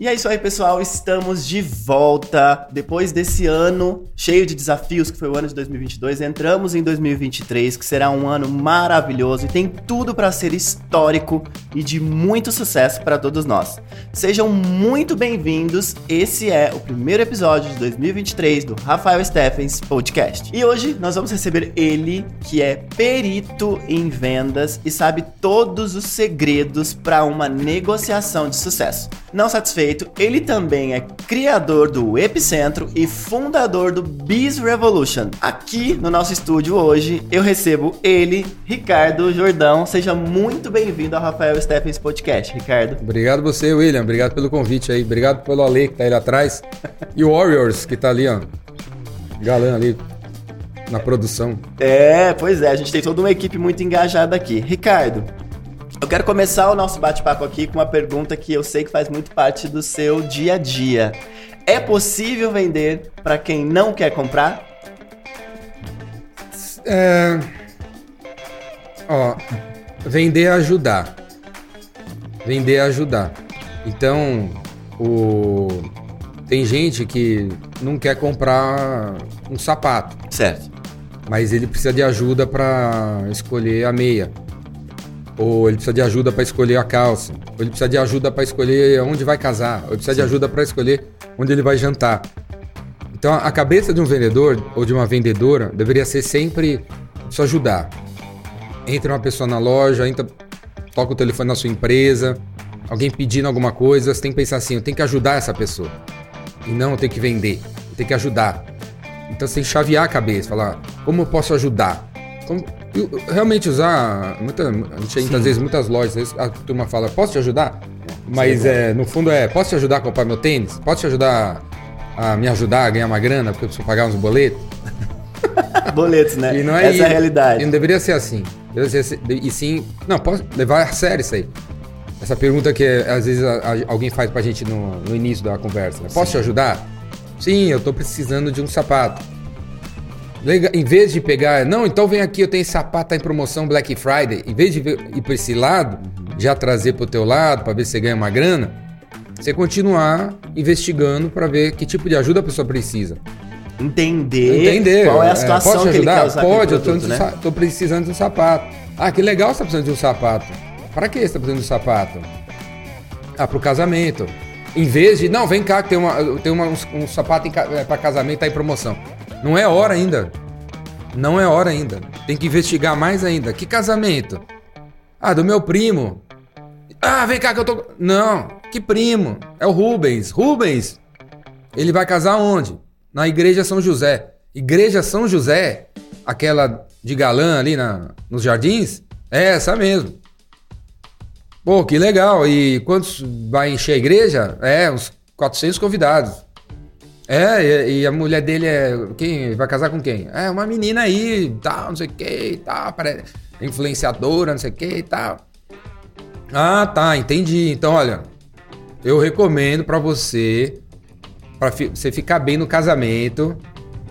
E é isso aí, pessoal. Estamos de volta. Depois desse ano cheio de desafios, que foi o ano de 2022, entramos em 2023, que será um ano maravilhoso e tem tudo para ser histórico e de muito sucesso para todos nós. Sejam muito bem-vindos. Esse é o primeiro episódio de 2023 do Rafael Steffens Podcast. E hoje nós vamos receber ele, que é perito em vendas e sabe todos os segredos para uma negociação de sucesso. Não satisfeito, ele também é criador do Epicentro e fundador do Biz Revolution. Aqui no nosso estúdio hoje eu recebo ele, Ricardo Jordão. Seja muito bem-vindo ao Rafael Stephens Podcast, Ricardo. Obrigado você, William. Obrigado pelo convite aí. Obrigado pelo Ale que tá aí atrás. E o Warriors que tá ali, ó. Galã ali na produção. É, pois é, a gente tem toda uma equipe muito engajada aqui. Ricardo, eu quero começar o nosso bate-papo aqui com uma pergunta que eu sei que faz muito parte do seu dia a dia. É possível vender para quem não quer comprar? É... Ó, vender é ajudar. Vender é ajudar. Então, o... tem gente que não quer comprar um sapato. Certo. Mas ele precisa de ajuda para escolher a meia ou ele precisa de ajuda para escolher a calça, ou ele precisa de ajuda para escolher onde vai casar, ou ele precisa Sim. de ajuda para escolher onde ele vai jantar. Então a cabeça de um vendedor ou de uma vendedora deveria ser sempre só ajudar. Entra uma pessoa na loja, entra, toca o telefone na sua empresa, alguém pedindo alguma coisa, você tem que pensar assim, eu tenho que ajudar essa pessoa. E não eu tenho que vender, eu tenho que ajudar. Então você tem que chavear a cabeça, falar, como eu posso ajudar? Como, realmente usar. Muita, a gente entra às vezes muitas lojas, a turma fala, posso te ajudar? Mas é, no fundo é, posso te ajudar a comprar meu tênis? Posso te ajudar a me ajudar a ganhar uma grana porque eu preciso pagar uns boletos? Boletos, né? E não é, Essa é a realidade. E não deveria ser assim. Deveria ser, e sim. Não, posso levar a sério isso aí. Essa pergunta que às vezes a, a, alguém faz pra gente no, no início da conversa. Né? Posso te ajudar? Sim, eu tô precisando de um sapato. Em vez de pegar, não, então vem aqui, eu tenho esse sapato tá em promoção Black Friday. Em vez de ir para esse lado, já trazer para o teu lado para ver se você ganha uma grana, você continuar investigando para ver que tipo de ajuda a pessoa precisa. Entender, Entender qual é a situação é, que ajudar? ele quer usar Pode, produto, eu né? tô, precisando de um sapato. Ah, que legal você tá precisando de um sapato. Para que você tá precisando de um sapato? Ah, pro casamento. Em vez de, não, vem cá que tem, uma, tem uma, um, um sapato é, para casamento tá em promoção. Não é hora ainda. Não é hora ainda. Tem que investigar mais ainda. Que casamento? Ah, do meu primo. Ah, vem cá que eu tô. Não, que primo? É o Rubens. Rubens, ele vai casar onde? Na Igreja São José. Igreja São José, aquela de galã ali na, nos jardins? É essa mesmo. Pô, que legal. E quantos vai encher a igreja? É, uns 400 convidados. É, e, a mulher dele é. Quem? Vai casar com quem? É, uma menina aí, tal, não sei o que e tal, influenciadora, não sei o que e tal. Ah, tá, entendi. Então, olha, eu recomendo para você, para você ficar bem no casamento,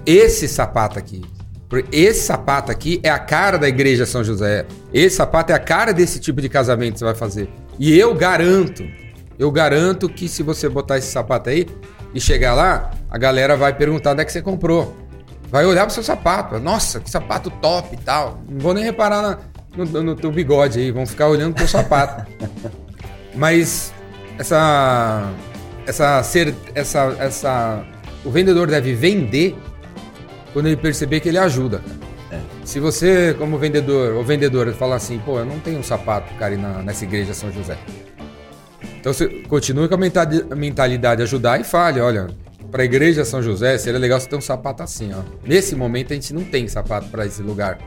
esse sapato aqui. Esse sapato aqui é a cara da igreja São José. Esse sapato é a cara desse tipo de casamento que você vai fazer. E eu garanto, eu garanto que se você botar esse sapato aí, e chegar lá, a galera vai perguntar onde é que você comprou. Vai olhar pro seu sapato. Nossa, que sapato top e tal. Não vou nem reparar na, no, no teu bigode aí, vão ficar olhando pro sapato. Mas essa. Essa ser. Essa. essa o vendedor deve vender quando ele perceber que ele ajuda. É. Se você, como vendedor ou vendedora, falar assim, pô, eu não tenho um sapato, cara, na, nessa igreja São José. Então você continue com a mentalidade de ajudar e fale, olha, para a igreja São José seria legal você ter um sapato assim, ó. Nesse momento a gente não tem sapato para esse lugar,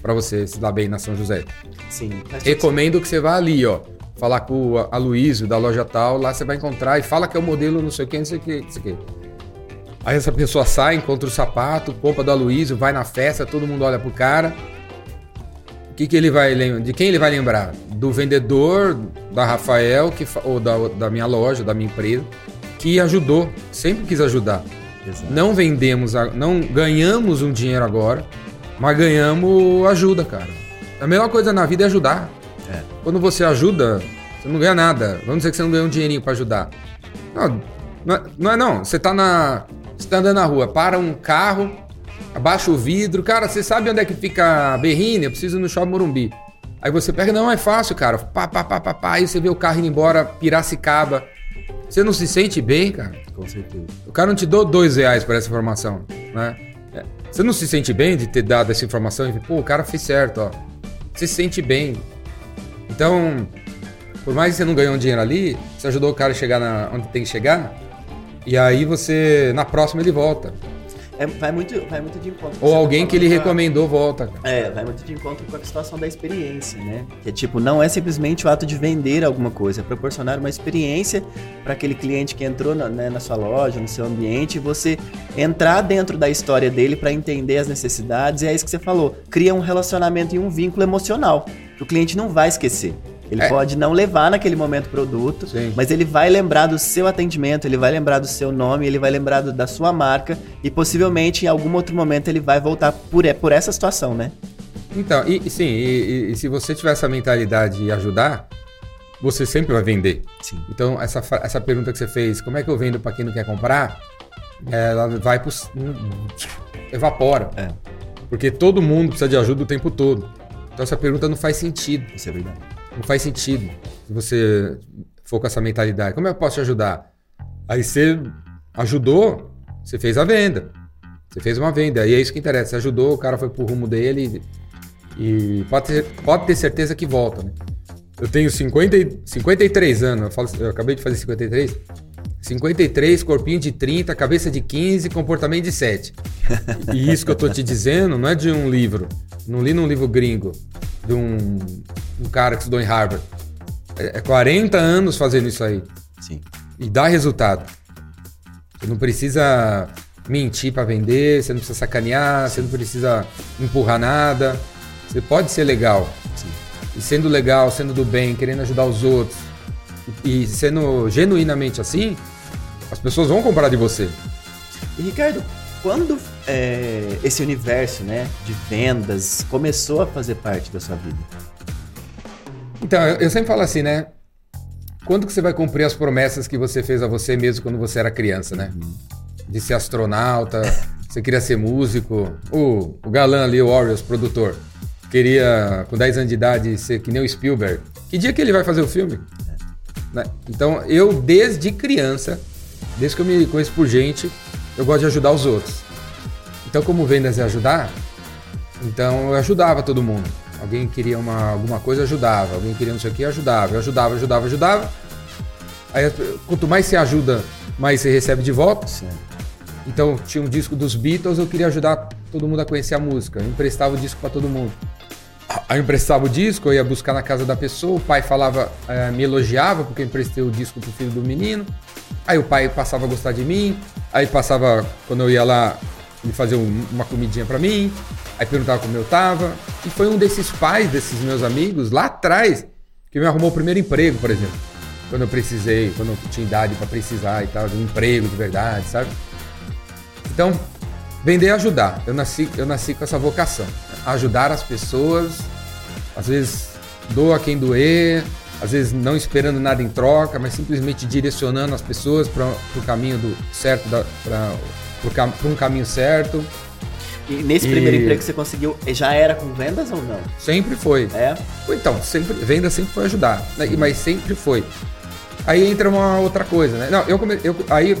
para você se dar bem na São José. Sim. Recomendo que você vá ali, ó, falar com o Aloysio da loja tal, lá você vai encontrar e fala que é o modelo não sei o que, não sei o que, não sei o que. Aí essa pessoa sai, encontra o sapato, compra do Aloysio, vai na festa, todo mundo olha pro cara que, que ele vai De quem ele vai lembrar? Do vendedor da Rafael, que, ou da, da minha loja, da minha empresa, que ajudou, sempre quis ajudar. Exato. Não vendemos, não ganhamos um dinheiro agora, mas ganhamos ajuda, cara. A melhor coisa na vida é ajudar. É. Quando você ajuda, você não ganha nada. Vamos dizer que você não ganha um dinheirinho para ajudar. Não, não é não. É não. Você tá na. Você tá andando na rua, para um carro, abaixa o vidro. Cara, você sabe onde é que fica a Berrine? Eu preciso ir no shopping Morumbi. Aí você pega, não, é fácil, cara. Pá, pá, pá, pá, pá. Aí você vê o carro indo embora, Piracicaba. Você não se sente bem, cara? Com certeza. O cara não te deu dois reais por essa informação, né? É. Você não se sente bem de ter dado essa informação e pô, o cara fez certo, ó. Você se sente bem. Então, por mais que você não ganhou um dinheiro ali, você ajudou o cara a chegar na, onde tem que chegar. E aí você, na próxima, ele volta. É, vai, muito, vai muito de encontro. Ou alguém que ele recomendou volta. É, vai muito de encontro com a situação da experiência, né? Que é tipo, não é simplesmente o ato de vender alguma coisa, é proporcionar uma experiência para aquele cliente que entrou na, né, na sua loja, no seu ambiente, e você entrar dentro da história dele para entender as necessidades, e é isso que você falou. Cria um relacionamento e um vínculo emocional, que o cliente não vai esquecer. Ele é. pode não levar naquele momento o produto, Sim. mas ele vai lembrar do seu atendimento, ele vai lembrar do seu nome, ele vai lembrar do, da sua marca e possivelmente em algum outro momento ele vai voltar por, por essa situação, né? Então, e, sim, e, e, se você tiver essa mentalidade de ajudar, você sempre vai vender. Sim. Então, essa, essa pergunta que você fez, como é que eu vendo para quem não quer comprar? Ela vai pro. evapora. É. Porque todo mundo precisa de ajuda o tempo todo. Então, essa pergunta não faz sentido. Isso é verdade. Não faz sentido se você for com essa mentalidade. Como eu posso te ajudar? Aí você ajudou, você fez a venda. Você fez uma venda, e é isso que interessa. Você ajudou, o cara foi pro rumo dele e pode ter, pode ter certeza que volta. Né? Eu tenho 50, 53 anos, eu, falo, eu acabei de fazer 53. 53, corpinho de 30, cabeça de 15, comportamento de 7. E isso que eu tô te dizendo não é de um livro. Não li num livro gringo de um, um cara que estudou em Harvard. É, é 40 anos fazendo isso aí. Sim. E dá resultado. Você não precisa mentir para vender, você não precisa sacanear, você não precisa empurrar nada. Você pode ser legal. Sim. E sendo legal, sendo do bem, querendo ajudar os outros, e sendo genuinamente assim, as pessoas vão comprar de você. E Ricardo, quando é, esse universo né, de vendas começou a fazer parte da sua vida? Então, eu sempre falo assim, né? Quando que você vai cumprir as promessas que você fez a você mesmo quando você era criança, né? Uhum. De ser astronauta, você queria ser músico. O, o galã ali, o Orioles, produtor, queria, com 10 anos de idade, ser que nem o Spielberg. Que dia que ele vai fazer o filme? Né? Então, eu, desde criança, desde que eu me conheço por gente, eu gosto de ajudar os outros. Então, como vendas é ajudar, então eu ajudava todo mundo. Alguém queria uma, alguma coisa, ajudava. Alguém queria não sei o que, ajudava. Eu ajudava, ajudava, ajudava. Aí, quanto mais você ajuda, mais você recebe de volta. Sim. Então, tinha um disco dos Beatles, eu queria ajudar todo mundo a conhecer a música. Eu emprestava o disco para todo mundo. Aí eu emprestava o disco, eu ia buscar na casa da pessoa, o pai falava, é, me elogiava porque eu emprestei o disco pro filho do menino. Aí o pai passava a gostar de mim, aí passava, quando eu ia lá, fazer um, uma comidinha para mim, aí perguntava como eu tava. E foi um desses pais, desses meus amigos, lá atrás, que me arrumou o primeiro emprego, por exemplo. Quando eu precisei, quando eu tinha idade para precisar e tal, de um emprego de verdade, sabe? Então, vender é ajudar. Eu nasci, eu nasci com essa vocação ajudar as pessoas, às vezes doa quem doer, às vezes não esperando nada em troca, mas simplesmente direcionando as pessoas para o caminho do certo, para um caminho certo. E nesse e... primeiro emprego que você conseguiu, já era com vendas ou não? Sempre foi. É? Então, sempre, venda sempre foi ajudar, né? mas sempre foi. Aí entra uma outra coisa, né? Não, eu, come, eu aí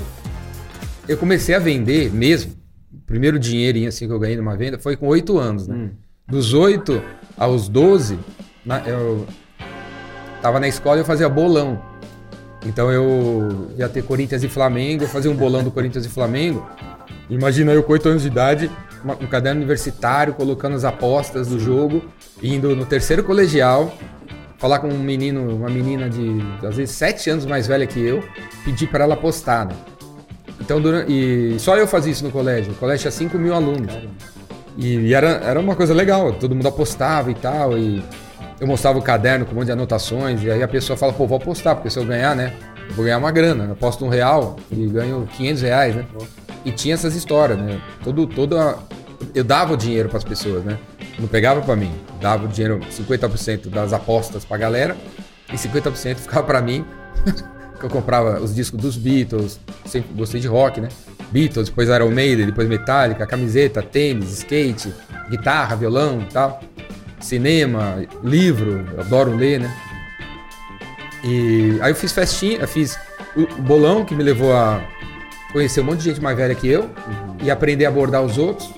eu comecei a vender mesmo primeiro dinheirinho assim que eu ganhei numa venda foi com oito anos, né? Hum. Dos oito aos 12, eu tava na escola e eu fazia bolão. Então eu ia ter Corinthians e Flamengo, eu fazia um bolão do Corinthians e Flamengo. Imagina eu com 8 anos de idade, um caderno universitário, colocando as apostas do jogo, indo no terceiro colegial, falar com um menino, uma menina de às vezes 7 anos mais velha que eu, pedir para ela apostar. Né? Então, durante, e só eu fazia isso no colégio. O colégio tinha 5 mil alunos. E, e, era, era uma coisa legal, todo mundo apostava e tal. E eu mostrava o caderno com um monte de anotações. E aí a pessoa fala, pô, vou apostar, porque se eu ganhar, né? Vou ganhar uma grana. Eu aposto um real e ganho 500 reais, né? E tinha essas histórias, né? Todo, toda, eu dava o dinheiro para as pessoas, né? não pegava para mim. Dava o dinheiro, 50% das apostas pra galera e 50% ficava para mim. Que eu comprava os discos dos Beatles, sempre gostei de rock, né? Beatles, depois Iron Maiden, depois Metallica, camiseta, tênis, skate, guitarra, violão e tal. Cinema, livro, adoro ler, né? E aí eu fiz festinha, fiz o bolão que me levou a conhecer um monte de gente mais velha que eu uhum. e aprender a abordar os outros.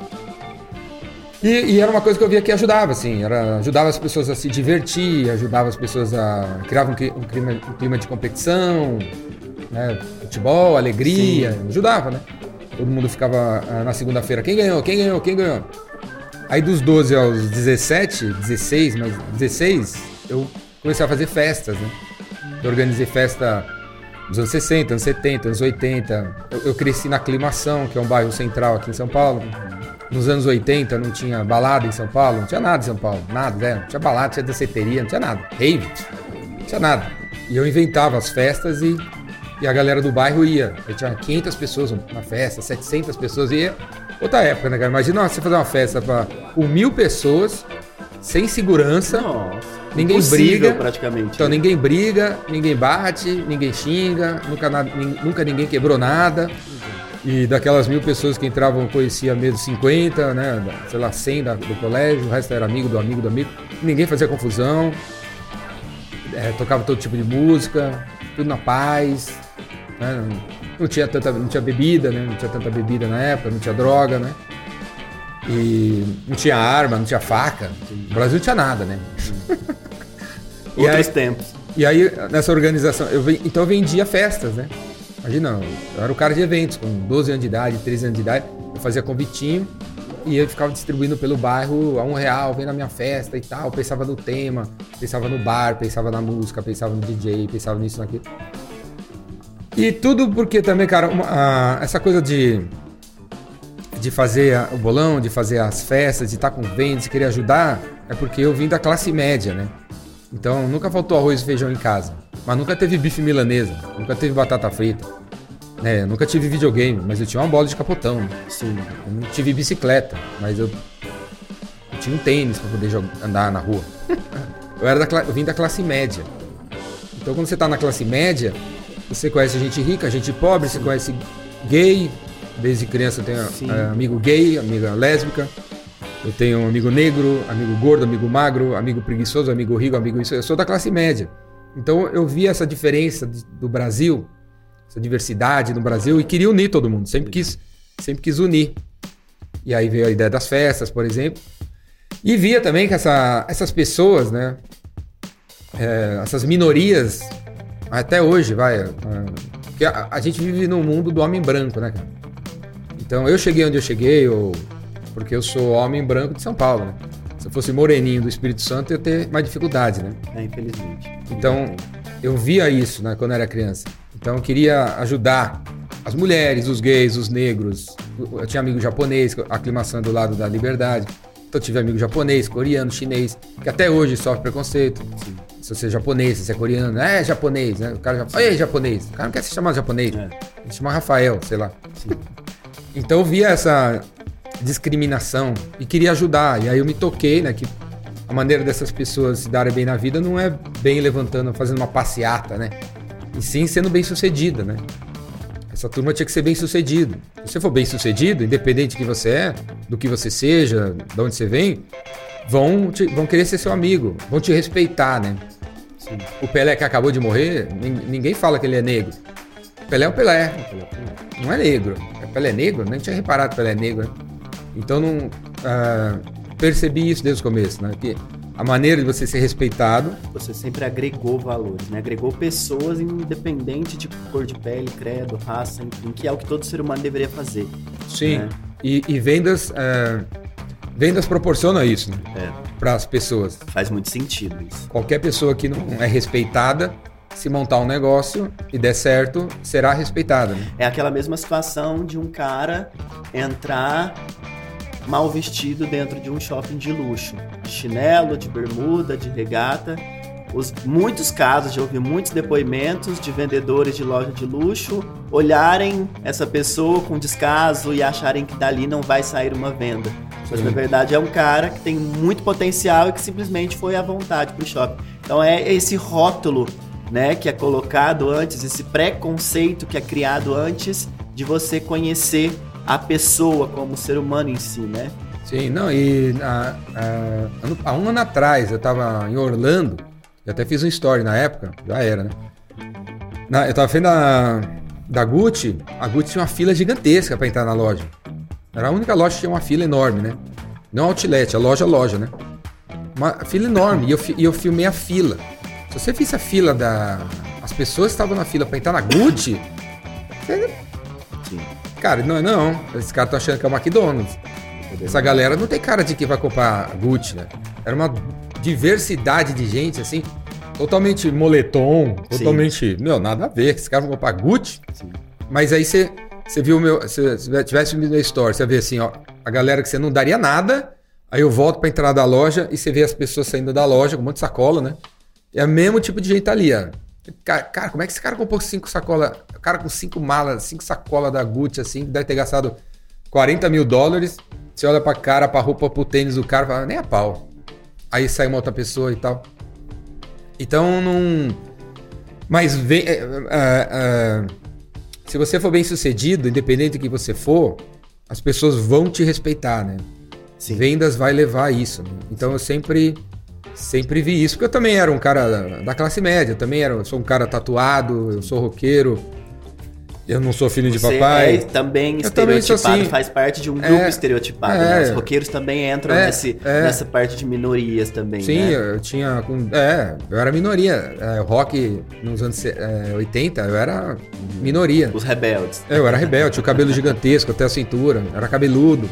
E, e, era uma coisa que eu via que ajudava, assim, era, ajudava as pessoas a se divertir, ajudava as pessoas a criar um, um, clima, um clima de competição, né, futebol, alegria, Sim. ajudava, né? Todo mundo ficava ah, na segunda-feira, quem ganhou, quem ganhou, quem ganhou. Aí dos 12 aos 17, 16, mas 16, eu comecei a fazer festas, né? Eu organizei festa nos anos 60, anos 70, anos 80. Eu, eu, cresci na Aclimação, que é um bairro central aqui em São Paulo. Nos anos 80 não tinha balada em São Paulo, não tinha nada em São Paulo, nada, né? Não tinha balada, tinha danceteria, não tinha nada. Rave, não tinha nada. E eu inventava as festas e, e a galera do bairro ia. Aí tinha 500 pessoas na festa, 700 pessoas, ia. Outra época, né, cara? Imagina você fazer uma festa pra, com mil pessoas, sem segurança. Nossa Ninguém briga. praticamente. Então né? ninguém briga, ninguém bate, ninguém xinga, nunca, nunca ninguém quebrou nada. E daquelas mil pessoas que entravam, conhecia mesmo 50, né? Sei lá, 100 da, do colégio, o resto era amigo do amigo do amigo. Ninguém fazia confusão. É, tocava todo tipo de música, tudo na paz. Né? Não, tinha tanta, não tinha bebida, né? Não tinha tanta bebida na época, não tinha droga, né? E não tinha arma, não tinha faca. No Brasil não tinha nada, né? Outros aí, tempos. E aí, nessa organização, eu, então eu vendia festas, né? Imagina, eu era o cara de eventos, com 12 anos de idade, 13 anos de idade, eu fazia convitinho e eu ficava distribuindo pelo bairro a um real, vem na minha festa e tal, pensava no tema, pensava no bar, pensava na música, pensava no DJ, pensava nisso, naquilo. E tudo porque também, cara, uma, a, essa coisa de de fazer o bolão, de fazer as festas, de estar com vendas, de querer ajudar, é porque eu vim da classe média, né? Então nunca faltou arroz e feijão em casa. Mas nunca teve bife milanesa, nunca teve batata frita. Né? Nunca tive videogame, mas eu tinha uma bola de capotão. Né? Sim. Eu não tive bicicleta, mas eu, eu tinha um tênis para poder jogar, andar na rua. eu, era da, eu vim da classe média. Então quando você está na classe média, você conhece gente rica, gente pobre, Sim. você conhece gay, Desde criança eu tenho é, amigo gay, amiga lésbica. Eu tenho um amigo negro, amigo gordo, amigo magro, amigo preguiçoso, amigo rico, amigo isso. Eu sou da classe média. Então eu vi essa diferença do Brasil, essa diversidade no Brasil e queria unir todo mundo. Sempre quis, sempre quis unir. E aí veio a ideia das festas, por exemplo. E via também que essa, essas pessoas, né? É, essas minorias, até hoje, vai. É, porque a, a, gente vive num mundo do homem branco, né, cara? Então eu cheguei onde eu cheguei, ou, porque eu sou homem branco de São Paulo, né? Se eu fosse moreninho do Espírito Santo, eu ia ter mais dificuldade, né? É, infelizmente. Então, eu via isso, né, quando eu era criança. Então, eu queria ajudar as mulheres, os gays, os negros. Eu tinha amigo japonês, aclimação do lado da liberdade. Então, eu tive amigo japonês, coreano, chinês, que até hoje sofre preconceito. Sim. Se você é japonês, se você é coreano, é japonês, né? O cara já ei, japonês. O cara não quer se chamar japonês. É. Ele chama Rafael, sei lá. Sim. Então eu via essa discriminação e queria ajudar. E aí eu me toquei, né, que a maneira dessas pessoas se darem bem na vida não é bem levantando, fazendo uma passeata, né? E sim sendo bem sucedida, né? Essa turma tinha que ser bem sucedido. Se você for bem sucedido, independente de que você é, do que você seja, de onde você vem, vão, te, vão querer ser seu amigo, vão te respeitar, né? Sim. O Pelé que acabou de morrer, ninguém fala que ele é negro. Pelé é o Pelé. Não é negro. Pelé é negro? Nem tinha reparado que Pelé é negro. Né? Então não uh, percebi isso desde o começo, né? Que a maneira de você ser respeitado. Você sempre agregou valores, né? Agregou pessoas independente de cor de pele, credo, raça, enfim, que é o que todo ser humano deveria fazer. Sim. Né? E, e, vendas. Uh, vendas proporciona isso, né? É. Para as pessoas. Faz muito sentido isso. Qualquer pessoa que não é respeitada se montar um negócio e der certo, será respeitada. Né? É aquela mesma situação de um cara entrar mal vestido dentro de um shopping de luxo, de chinelo, de bermuda, de regata. Os muitos casos, já ouvi muitos depoimentos de vendedores de loja de luxo olharem essa pessoa com descaso e acharem que dali não vai sair uma venda. Mas Sim. na verdade é um cara que tem muito potencial e que simplesmente foi à vontade pro shopping. Então é esse rótulo né, que é colocado antes, esse preconceito que é criado antes de você conhecer a pessoa como ser humano em si, né? Sim, não, e há, há um ano atrás eu tava em Orlando, eu até fiz um story na época, já era, né? Na, eu tava vendo a, da Gucci, a Gucci tinha uma fila gigantesca para entrar na loja. Era a única loja que tinha uma fila enorme, né? Não outlet, a loja loja, né? Uma fila enorme. E eu, e eu filmei a fila. Se você visse a fila da. As pessoas que estavam na fila para entrar na Gucci. Você... Cara, não é não. Esses caras estão achando que é o McDonald's. Essa galera não tem cara de que vai comprar Gucci, né? Era uma diversidade de gente, assim, totalmente moletom, totalmente. Sim. Não, nada a ver. Esse cara vai comprar Gucci. Sim. Mas aí você, você viu o meu. Se tivesse visto no story, você vê assim, ó, a galera que você não daria nada. Aí eu volto pra entrada da loja e você vê as pessoas saindo da loja com um monte de sacola, né? É o mesmo tipo de gente ali, ó. Cara, como é que esse cara comprou cinco sacolas? O cara com cinco malas, cinco sacolas da Gucci, assim, deve ter gastado 40 mil dólares. Você olha pra cara, pra roupa, pro tênis do cara, fala, nem a pau. Aí sai uma outra pessoa e tal. Então não. Mas vem. É, é, se você for bem sucedido, independente do que você for, as pessoas vão te respeitar, né? Sim. Vendas vai levar a isso. Né? Então eu sempre sempre vi isso, porque eu também era um cara da classe média, também era, sou um cara tatuado, eu sou roqueiro. Eu não sou filho de Você papai. É também estereotipado, também assim. faz parte de um grupo é, estereotipado. É, né? Os roqueiros também entram é, nesse, é. nessa parte de minorias também. Sim, né? eu tinha. É, eu era minoria. É, rock nos anos é, 80, eu era minoria. Os rebeldes. É, eu era rebelde, tinha o cabelo gigantesco até a cintura, era cabeludo,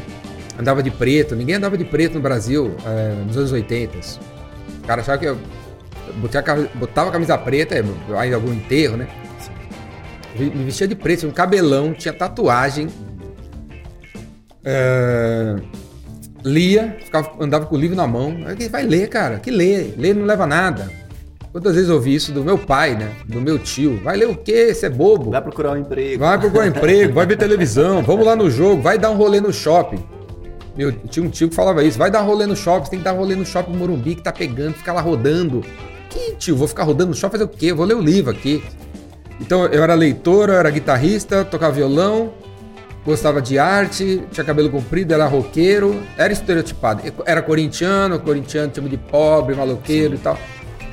andava de preto. Ninguém andava de preto no Brasil nos anos 80. O cara achava que eu botava a camisa preta, aí algum enterro, né? Me vestia de preto, tinha um cabelão, tinha tatuagem. É... Lia, ficava, andava com o livro na mão. Vai ler, cara. Que lê? Ler não leva nada. Quantas vezes eu ouvi isso do meu pai, né? Do meu tio. Vai ler o quê? Você é bobo. Vai procurar um emprego. Vai procurar um emprego, vai ver televisão, vamos lá no jogo, vai dar um rolê no shopping. Meu, tinha um tio que falava isso, vai dar rolê no shopping, você tem que dar rolê no shopping Morumbi que tá pegando, ficar lá rodando. Que tio, vou ficar rodando no shopping fazer o quê? Eu vou ler o livro aqui. Então eu era leitor, eu era guitarrista, tocava violão, gostava de arte, tinha cabelo comprido, era roqueiro, era estereotipado. Era corintiano, corintiano tipo de pobre, maloqueiro Sim. e tal.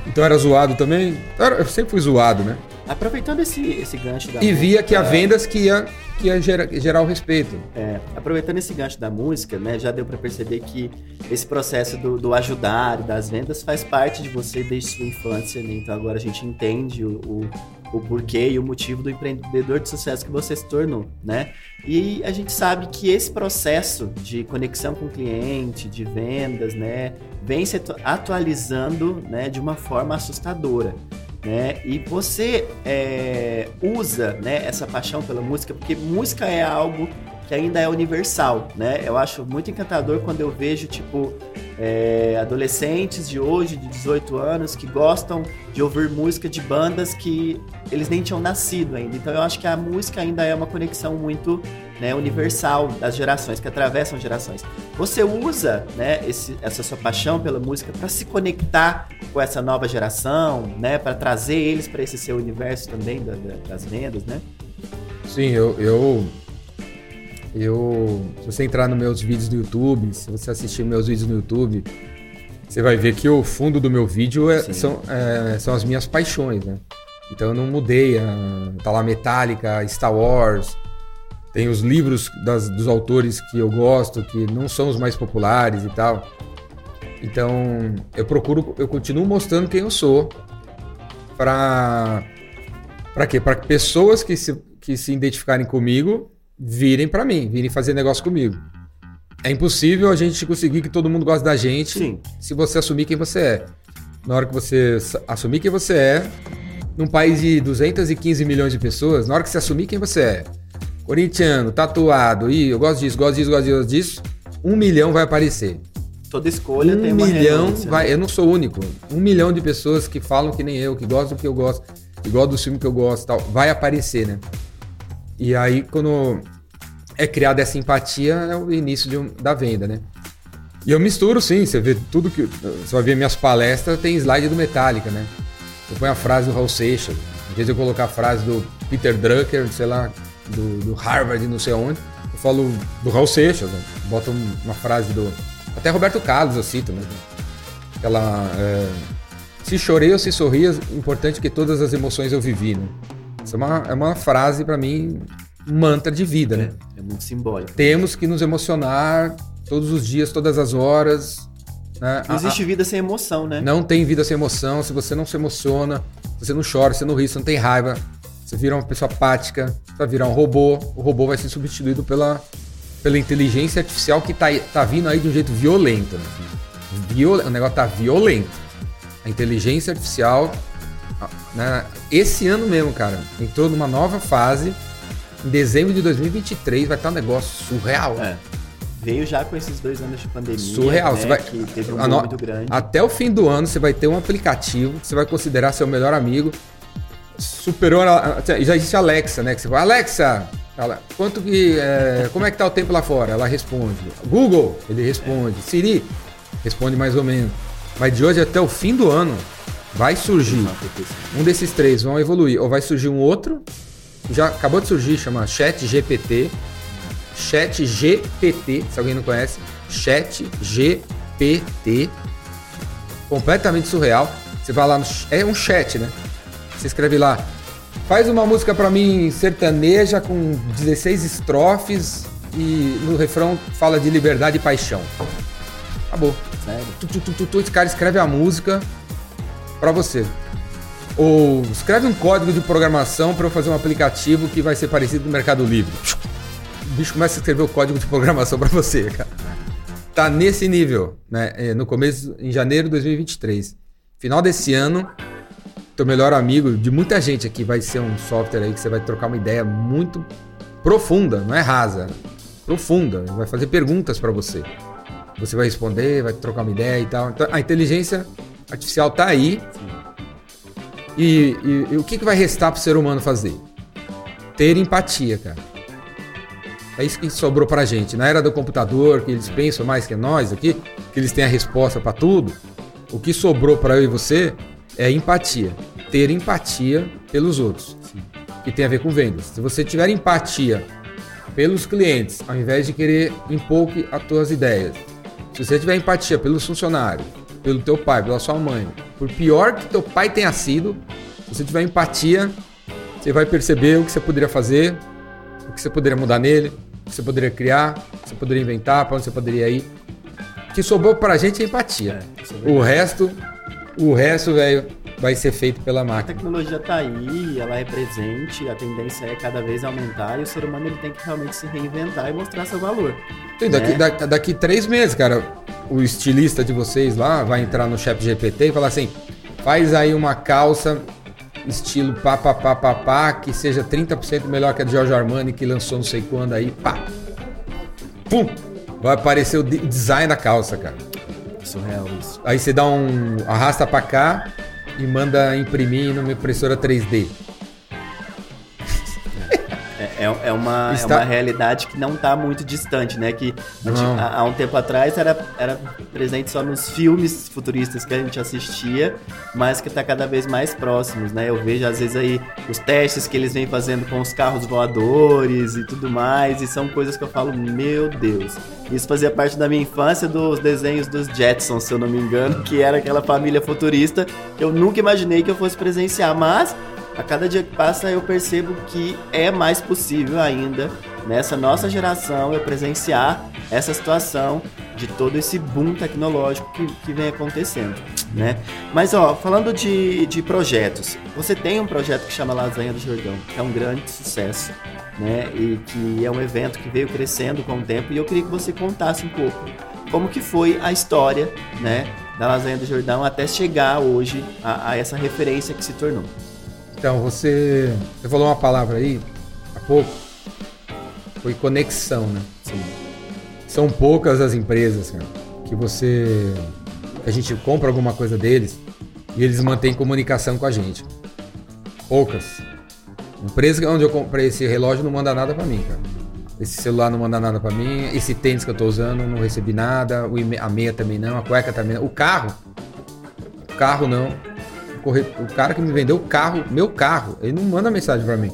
Então era zoado também. Eu sempre fui zoado, né? Aproveitando esse, esse gancho da E via que a vendas que ia, que ia gerar, gerar o respeito. É, aproveitando esse gancho da música, né? Já deu para perceber que esse processo do, do ajudar, das vendas, faz parte de você desde sua infância, né? Então agora a gente entende o, o o porquê e o motivo do empreendedor de sucesso que você se tornou, né? E a gente sabe que esse processo de conexão com o cliente, de vendas, né, vem se atualizando, né, de uma forma assustadora. Né? E você é, usa né, essa paixão pela música, porque música é algo que ainda é universal, né? Eu acho muito encantador quando eu vejo, tipo, é, adolescentes de hoje, de 18 anos, que gostam de ouvir música de bandas que eles nem tinham nascido ainda. Então eu acho que a música ainda é uma conexão muito né, universal das gerações, que atravessam gerações. Você usa né, esse, essa sua paixão pela música para se conectar com essa nova geração, né, para trazer eles para esse seu universo também da, da, das vendas, né? Sim, eu, eu eu, se você entrar nos meus vídeos do YouTube, se você assistir meus vídeos no YouTube, você vai ver que o fundo do meu vídeo é, são, é, são as minhas paixões, né? Então eu não mudei. A, tá lá Metallica, Star Wars. Tem os livros das, dos autores que eu gosto, que não são os mais populares e tal. Então eu procuro, eu continuo mostrando quem eu sou. Pra. Pra quê? Pra pessoas que se, que se identificarem comigo virem para mim, virem fazer negócio comigo. É impossível a gente conseguir que todo mundo goste da gente Sim. se você assumir quem você é. Na hora que você assumir quem você é, num país de 215 milhões de pessoas, na hora que você assumir quem você é, corintiano, tatuado, e eu gosto disso, gosto disso, gosto disso, gosto disso, um milhão vai aparecer. Toda escolha um tem uma milhão vai, Eu não sou único. Um milhão de pessoas que falam que nem eu, que gostam do que eu gosto, que gostam do filme que eu gosto tal, vai aparecer, né? E aí, quando é criada essa empatia, é o início um, da venda, né? E eu misturo, sim. Você vê tudo que. Você vai ver minhas palestras, tem slide do Metallica, né? eu ponho a frase do Raul Seixas. Em vez de eu colocar a frase do Peter Drucker, sei lá, do, do Harvard, não sei onde, eu falo do Raul Seixas. Né? Boto uma frase do. Até Roberto Carlos eu cito, né? Aquela. É, se chorei ou se sorri, é importante que todas as emoções eu vivi, né? Isso é uma, é uma frase, para mim, mantra de vida, né? É muito simbólico. Temos que nos emocionar todos os dias, todas as horas. Né? Não existe vida sem emoção, né? Não tem vida sem emoção. Se você não se emociona, se você não chora, você não ri, você não tem raiva, você vira uma pessoa apática, você vai virar um robô. O robô vai ser substituído pela, pela inteligência artificial que tá, tá vindo aí de um jeito violento. Né? Viol, o negócio tá violento. A inteligência artificial, né? esse ano mesmo, cara, entrou numa nova fase. Em dezembro de 2023 vai estar um negócio surreal. É veio já com esses dois anos de pandemia. Surreal. Né, você vai, que teve um muito grande. Até o fim do ano você vai ter um aplicativo que você vai considerar seu melhor amigo. Superou. Já existe a Alexa, né? Que você fala, Alexa, ela, quanto que. É, como é que tá o tempo lá fora? Ela responde. Google, ele responde. É. Siri, responde mais ou menos. Mas de hoje até o fim do ano vai surgir. Um desses três vão evoluir. Ou vai surgir um outro. Já acabou de surgir, chama Chat GPT Chat GPT, se alguém não conhece, Chat GPT, completamente surreal. Você vai lá no, é um chat, né? Você escreve lá, faz uma música para mim sertaneja com 16 estrofes e no refrão fala de liberdade e paixão. Acabou. Sério? Tu, tu, tu, tu, esse cara escreve a música para você. Ou escreve um código de programação para eu fazer um aplicativo que vai ser parecido no Mercado Livre bicho começa a escrever o código de programação para você, cara. Tá nesse nível, né? É, no começo, em janeiro de 2023. Final desse ano, teu melhor amigo de muita gente aqui vai ser um software aí que você vai trocar uma ideia muito profunda, não é rasa, profunda. Vai fazer perguntas para você. Você vai responder, vai trocar uma ideia e tal. Então, a inteligência artificial tá aí. E, e, e o que, que vai restar pro ser humano fazer? Ter empatia, cara. É isso que sobrou pra gente. Na era do computador, que eles pensam mais que nós aqui, que eles têm a resposta para tudo, o que sobrou para eu e você é empatia. Ter empatia pelos outros. Sim. Que tem a ver com vendas. Se você tiver empatia pelos clientes, ao invés de querer impor as tuas ideias. Se você tiver empatia pelos funcionários, pelo teu pai, pela sua mãe, por pior que teu pai tenha sido, se você tiver empatia, você vai perceber o que você poderia fazer, o que você poderia mudar nele, que você poderia criar, que você poderia inventar, para onde você poderia ir. O que sobrou pra gente é empatia. É, é o resto, o resto, velho, vai ser feito pela máquina. A tecnologia tá aí, ela é presente, a tendência é cada vez aumentar e o ser humano ele tem que realmente se reinventar e mostrar seu valor. Sim, daqui, né? da, daqui três meses, cara, o estilista de vocês lá vai entrar no chat GPT e falar assim: faz aí uma calça estilo pá, pá, pá, pá, pá, que seja 30% melhor que a de Giorgio Armani, que lançou não sei quando aí, pá. Pum! Vai aparecer o design da calça, cara. Surreal isso. Aí você dá um. arrasta pra cá e manda imprimir numa impressora 3D. É, é, uma, Está... é uma realidade que não está muito distante, né? Que há, há, um tempo atrás era, era presente só nos filmes futuristas que a gente assistia, mas que está cada vez mais próximos, né? Eu vejo às vezes aí os testes que eles vêm fazendo com os carros voadores e tudo mais, e são coisas que eu falo, meu Deus. Isso fazia parte da minha infância dos desenhos dos Jetsons, se eu não me engano, que era aquela família futurista que eu nunca imaginei que eu fosse presenciar, mas a cada dia que passa eu percebo que é mais possível ainda nessa nossa geração eu presenciar essa situação de todo esse boom tecnológico que, que vem acontecendo, né? Mas ó, falando de, de projetos, você tem um projeto que chama Lasanha do Jordão, que é um grande sucesso, né? E que é um evento que veio crescendo com o tempo e eu queria que você contasse um pouco como que foi a história, né? Da Lasanha do Jordão até chegar hoje a, a essa referência que se tornou. Então, você, você falou uma palavra aí há pouco, foi conexão, né? Sim. São poucas as empresas cara, que você. a gente compra alguma coisa deles e eles mantêm comunicação com a gente. Poucas. empresa onde eu comprei esse relógio não manda nada para mim, cara. Esse celular não manda nada para mim. Esse tênis que eu tô usando não recebi nada. A meia também não. A cueca também não. O carro. O carro não o cara que me vendeu o carro, meu carro, ele não manda mensagem para mim.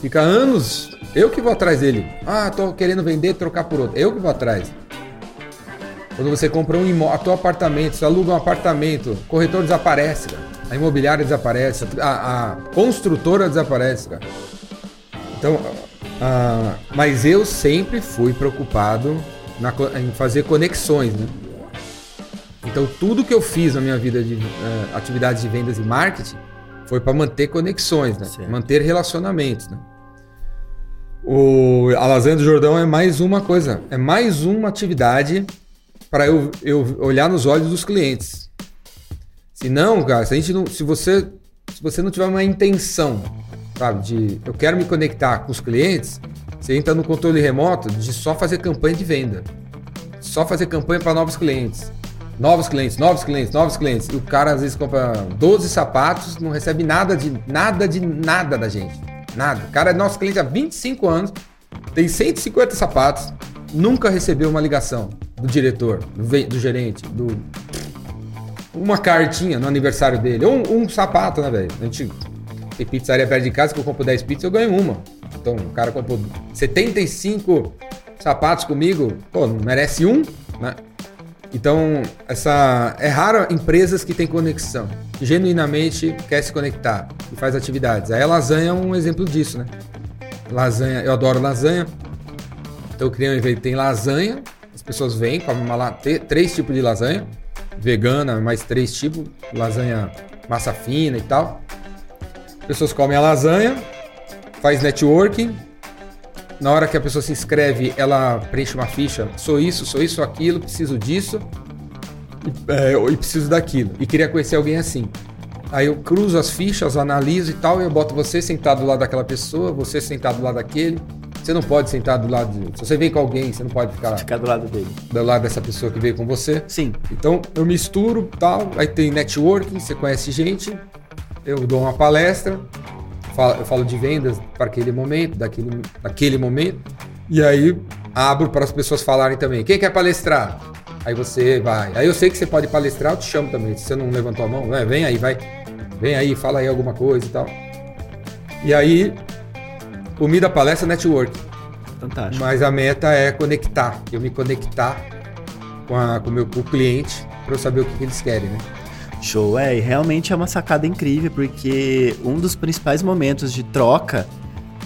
Fica anos, eu que vou atrás dele. Ah, tô querendo vender, trocar por outro. Eu que vou atrás. Quando você compra um imóvel, teu apartamento, você aluga um apartamento, o corretor desaparece, cara. a imobiliária desaparece, a, a construtora desaparece, cara. Então, uh, mas eu sempre fui preocupado na, em fazer conexões, né? Então, tudo que eu fiz na minha vida de uh, atividades de vendas e marketing foi para manter conexões, né? manter relacionamentos. Né? O, a Lasanha do Jordão é mais uma coisa, é mais uma atividade para eu, eu olhar nos olhos dos clientes. Se não, cara, se, a gente não, se, você, se você não tiver uma intenção, sabe, de eu quero me conectar com os clientes, você entra no controle remoto de só fazer campanha de venda. Só fazer campanha para novos clientes. Novos clientes, novos clientes, novos clientes. E o cara às vezes compra 12 sapatos, não recebe nada de nada de nada da gente. Nada. O cara é nosso cliente há 25 anos, tem 150 sapatos, nunca recebeu uma ligação do diretor, do, do gerente, do uma cartinha no aniversário dele, ou um, um sapato, né, velho? A gente tem pizzaria perto de casa que eu compro 10 pizzas, eu ganho uma. Então, o cara comprou 75 sapatos comigo, pô, não merece um, né? Então, essa é raro empresas que têm conexão, que genuinamente quer se conectar e faz atividades. Aí a lasanha é um exemplo disso, né? Lasanha, eu adoro lasanha. Então eu criei um evento, tem lasanha, as pessoas vêm, comem uma, três tipos de lasanha, vegana, mais três tipos, lasanha massa fina e tal. As pessoas comem a lasanha, faz networking, na hora que a pessoa se inscreve, ela preenche uma ficha. Sou isso, sou isso, aquilo, preciso disso e, é, e preciso daquilo. E queria conhecer alguém assim. Aí eu cruzo as fichas, analiso e tal, e eu boto você sentado do lado daquela pessoa, você sentado do lado daquele. Você não pode sentar do lado. De... Se você vem com alguém, você não pode ficar, ficar do lado dele. Do lado dessa pessoa que veio com você. Sim. Então eu misturo tal. Aí tem networking, você conhece gente. Eu dou uma palestra eu falo de vendas para aquele momento, daquele, daquele momento, e aí abro para as pessoas falarem também. Quem quer palestrar? Aí você vai. Aí eu sei que você pode palestrar, eu te chamo também. Se você não levantou a mão, né? vem aí, vai. Vem aí, fala aí alguma coisa e tal. E aí, comida, palestra, network. Fantástico. Mas a meta é conectar. Eu me conectar com, a, com, o meu, com o cliente para eu saber o que, que eles querem, né? Show, é, e realmente é uma sacada incrível, porque um dos principais momentos de troca,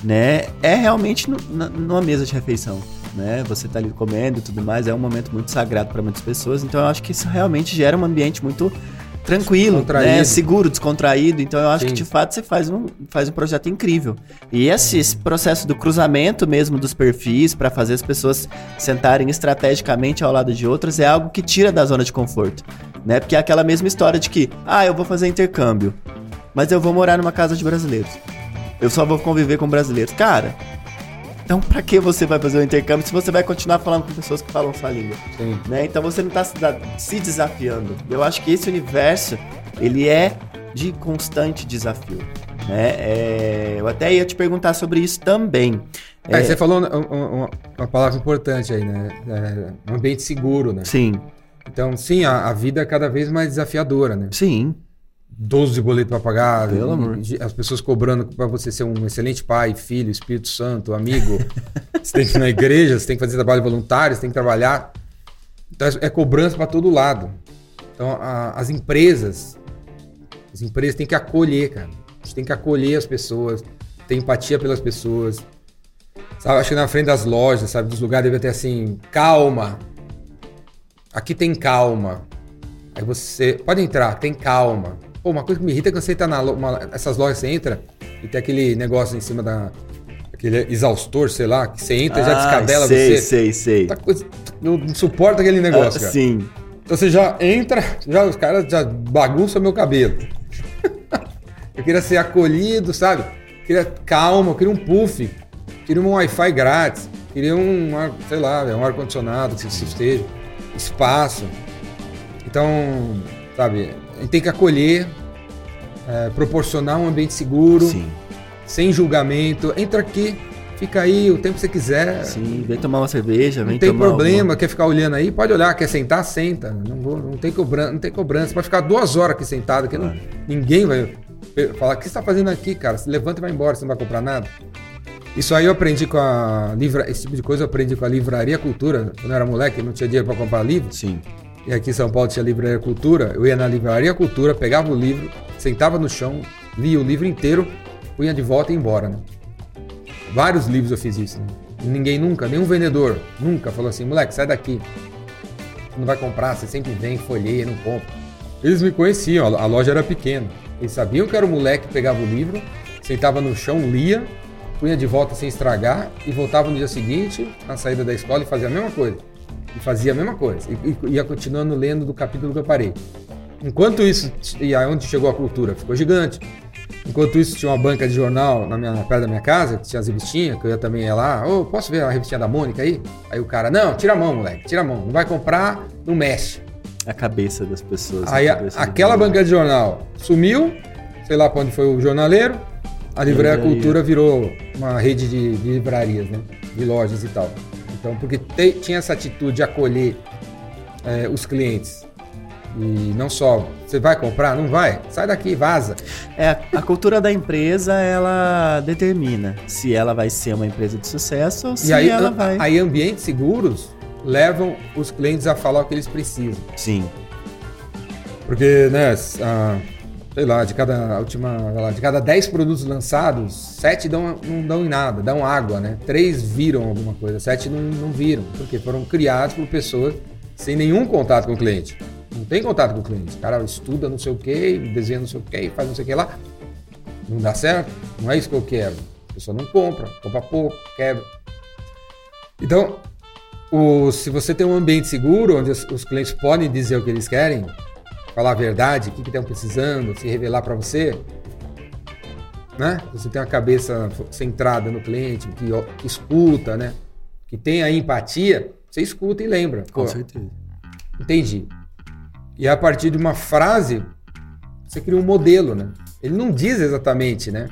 né, é realmente no, na, numa mesa de refeição, né? Você tá ali comendo e tudo mais, é um momento muito sagrado para muitas pessoas, então eu acho que isso realmente gera um ambiente muito tranquilo, né? seguro, descontraído. Então eu acho Sim. que de fato você faz um, faz um projeto incrível. E esse, esse processo do cruzamento mesmo dos perfis para fazer as pessoas sentarem estrategicamente ao lado de outras é algo que tira da zona de conforto, né? Porque é aquela mesma história de que, ah, eu vou fazer intercâmbio, mas eu vou morar numa casa de brasileiros. Eu só vou conviver com brasileiros. Cara, então, para que você vai fazer o intercâmbio se você vai continuar falando com pessoas que falam sua língua? Sim. Né? Então, você não está se desafiando. Eu acho que esse universo, ele é de constante desafio. Né? É, eu até ia te perguntar sobre isso também. É, é, você falou uma, uma, palavra importante aí, né? É, um ambiente seguro, né? Sim. Então, sim, a, a vida é cada vez mais desafiadora, né? Sim. 12 boletos para pagar, Pelo amor. as pessoas cobrando para você ser um excelente pai, filho, Espírito Santo, amigo. você tem que ir na igreja, você tem que fazer trabalho voluntário, você tem que trabalhar. Então é cobrança para todo lado. Então a, as empresas, as empresas têm que acolher, cara. A gente tem que acolher as pessoas, ter empatia pelas pessoas. Sabe, acho que na frente das lojas, sabe, dos lugares deve ter assim, calma. Aqui tem calma. Aí você pode entrar, tem calma. Pô, uma coisa que me irrita é quando você tá na uma, essas lojas, você entra e tem aquele negócio em cima da. Aquele exaustor, sei lá, que você entra e já descabela sei, você. Sei, sei, tá, não, não suporta aquele negócio, ah, cara. Sim. Então você já entra, já os caras já bagunçam meu cabelo. eu queria ser acolhido, sabe? Eu queria calma, eu queria um puff, queria um Wi-Fi grátis, queria um, sei lá, um ar-condicionado que esteja, espaço. Então, sabe, a gente tem que acolher, é, proporcionar um ambiente seguro, Sim. sem julgamento. Entra aqui, fica aí o tempo que você quiser. Sim, vem tomar uma cerveja, Não vem tem tomar problema, alguma- quer ficar olhando aí, pode olhar, quer sentar, senta. Não, vou- não tem cobrança, não tem cobrança. Pode ficar duas horas aqui sentado, que não- Claro. ninguém vai falar, o que você está fazendo aqui, cara? Se levanta e vai embora, você não vai comprar nada. Isso aí eu aprendi com a livra, esse tipo de coisa eu aprendi com a Livraria Cultura. Quando eu era moleque, não tinha dinheiro para comprar livro. Sim. E aqui em São Paulo tinha Livraria Cultura. Eu ia na Livraria Cultura, pegava o livro, sentava no chão, lia o livro inteiro, punha de volta e ia embora, né? Vários livros eu fiz isso. Né? E ninguém nunca, nenhum vendedor, nunca falou assim, moleque, sai daqui. Você não vai comprar, você sempre vem, folheia, não compra. Eles me conheciam, a loja era pequena. Eles sabiam que era o moleque que pegava o livro, sentava no chão, lia, punha de volta sem estragar e voltava no dia seguinte, na saída da escola, e fazia a mesma coisa. E fazia a mesma coisa. E, e ia continuando lendo do capítulo que eu parei. Enquanto isso, e aonde chegou a cultura? Ficou gigante. Enquanto isso, tinha uma banca de jornal na minha, perto da minha casa, que tinha as revistinhas, que eu também ia lá. Ô, posso ver a revistinha da Mônica aí? Aí o cara, não, tira a mão, moleque, tira a mão. Não vai comprar, não mexe. A cabeça das pessoas. Aí a cabeça aquela banca de jornal sumiu, sei lá pra onde foi o jornaleiro. A Livraria. Cultura virou uma rede de, de livrarias, né? De lojas e tal. Então, porque te- tinha essa atitude de acolher eh, os clientes. E não só, você vai comprar? Não vai? Sai daqui, vaza. É, a- a cultura da empresa, ela determina se ela vai ser uma empresa de sucesso ou se e aí, ela a- vai. aí ambientes seguros levam os clientes a falar o que eles precisam. Sim. Porque, né, ah, sei lá, de cada última, de cada 10 produtos lançados, 7 dão, não dão em nada, dão água, né? 3 viram alguma coisa, 7 não, não viram, porque foram criados por pessoas sem nenhum contato com o cliente. Não tem contato com o cliente. O cara estuda não sei o que, desenha não sei o que, faz não sei o que lá. Não dá certo? Não é isso que eu quero. A pessoa não compra, compra pouco, quebra. Então, o- se você tem um ambiente seguro, onde os, os clientes podem dizer o que eles querem, falar a verdade, o que estão precisando, se revelar para você, né? Você tem uma cabeça centrada no cliente, que, que escuta, né? Que tem a empatia, você escuta e lembra. Com Pô, certeza. Entendi. E a partir de uma frase, você cria um modelo, né? Ele não diz exatamente, né?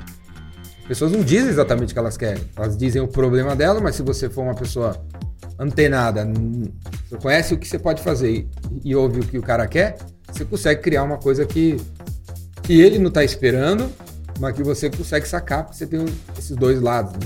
As pessoas não dizem exatamente o que elas querem. Elas dizem o problema dela, mas se você for uma pessoa antenada, você conhece o que você pode fazer e, e ouve o que o cara quer, você consegue criar uma coisa que, que ele não está esperando, mas que você consegue sacar, porque você tem esses dois lados. Né?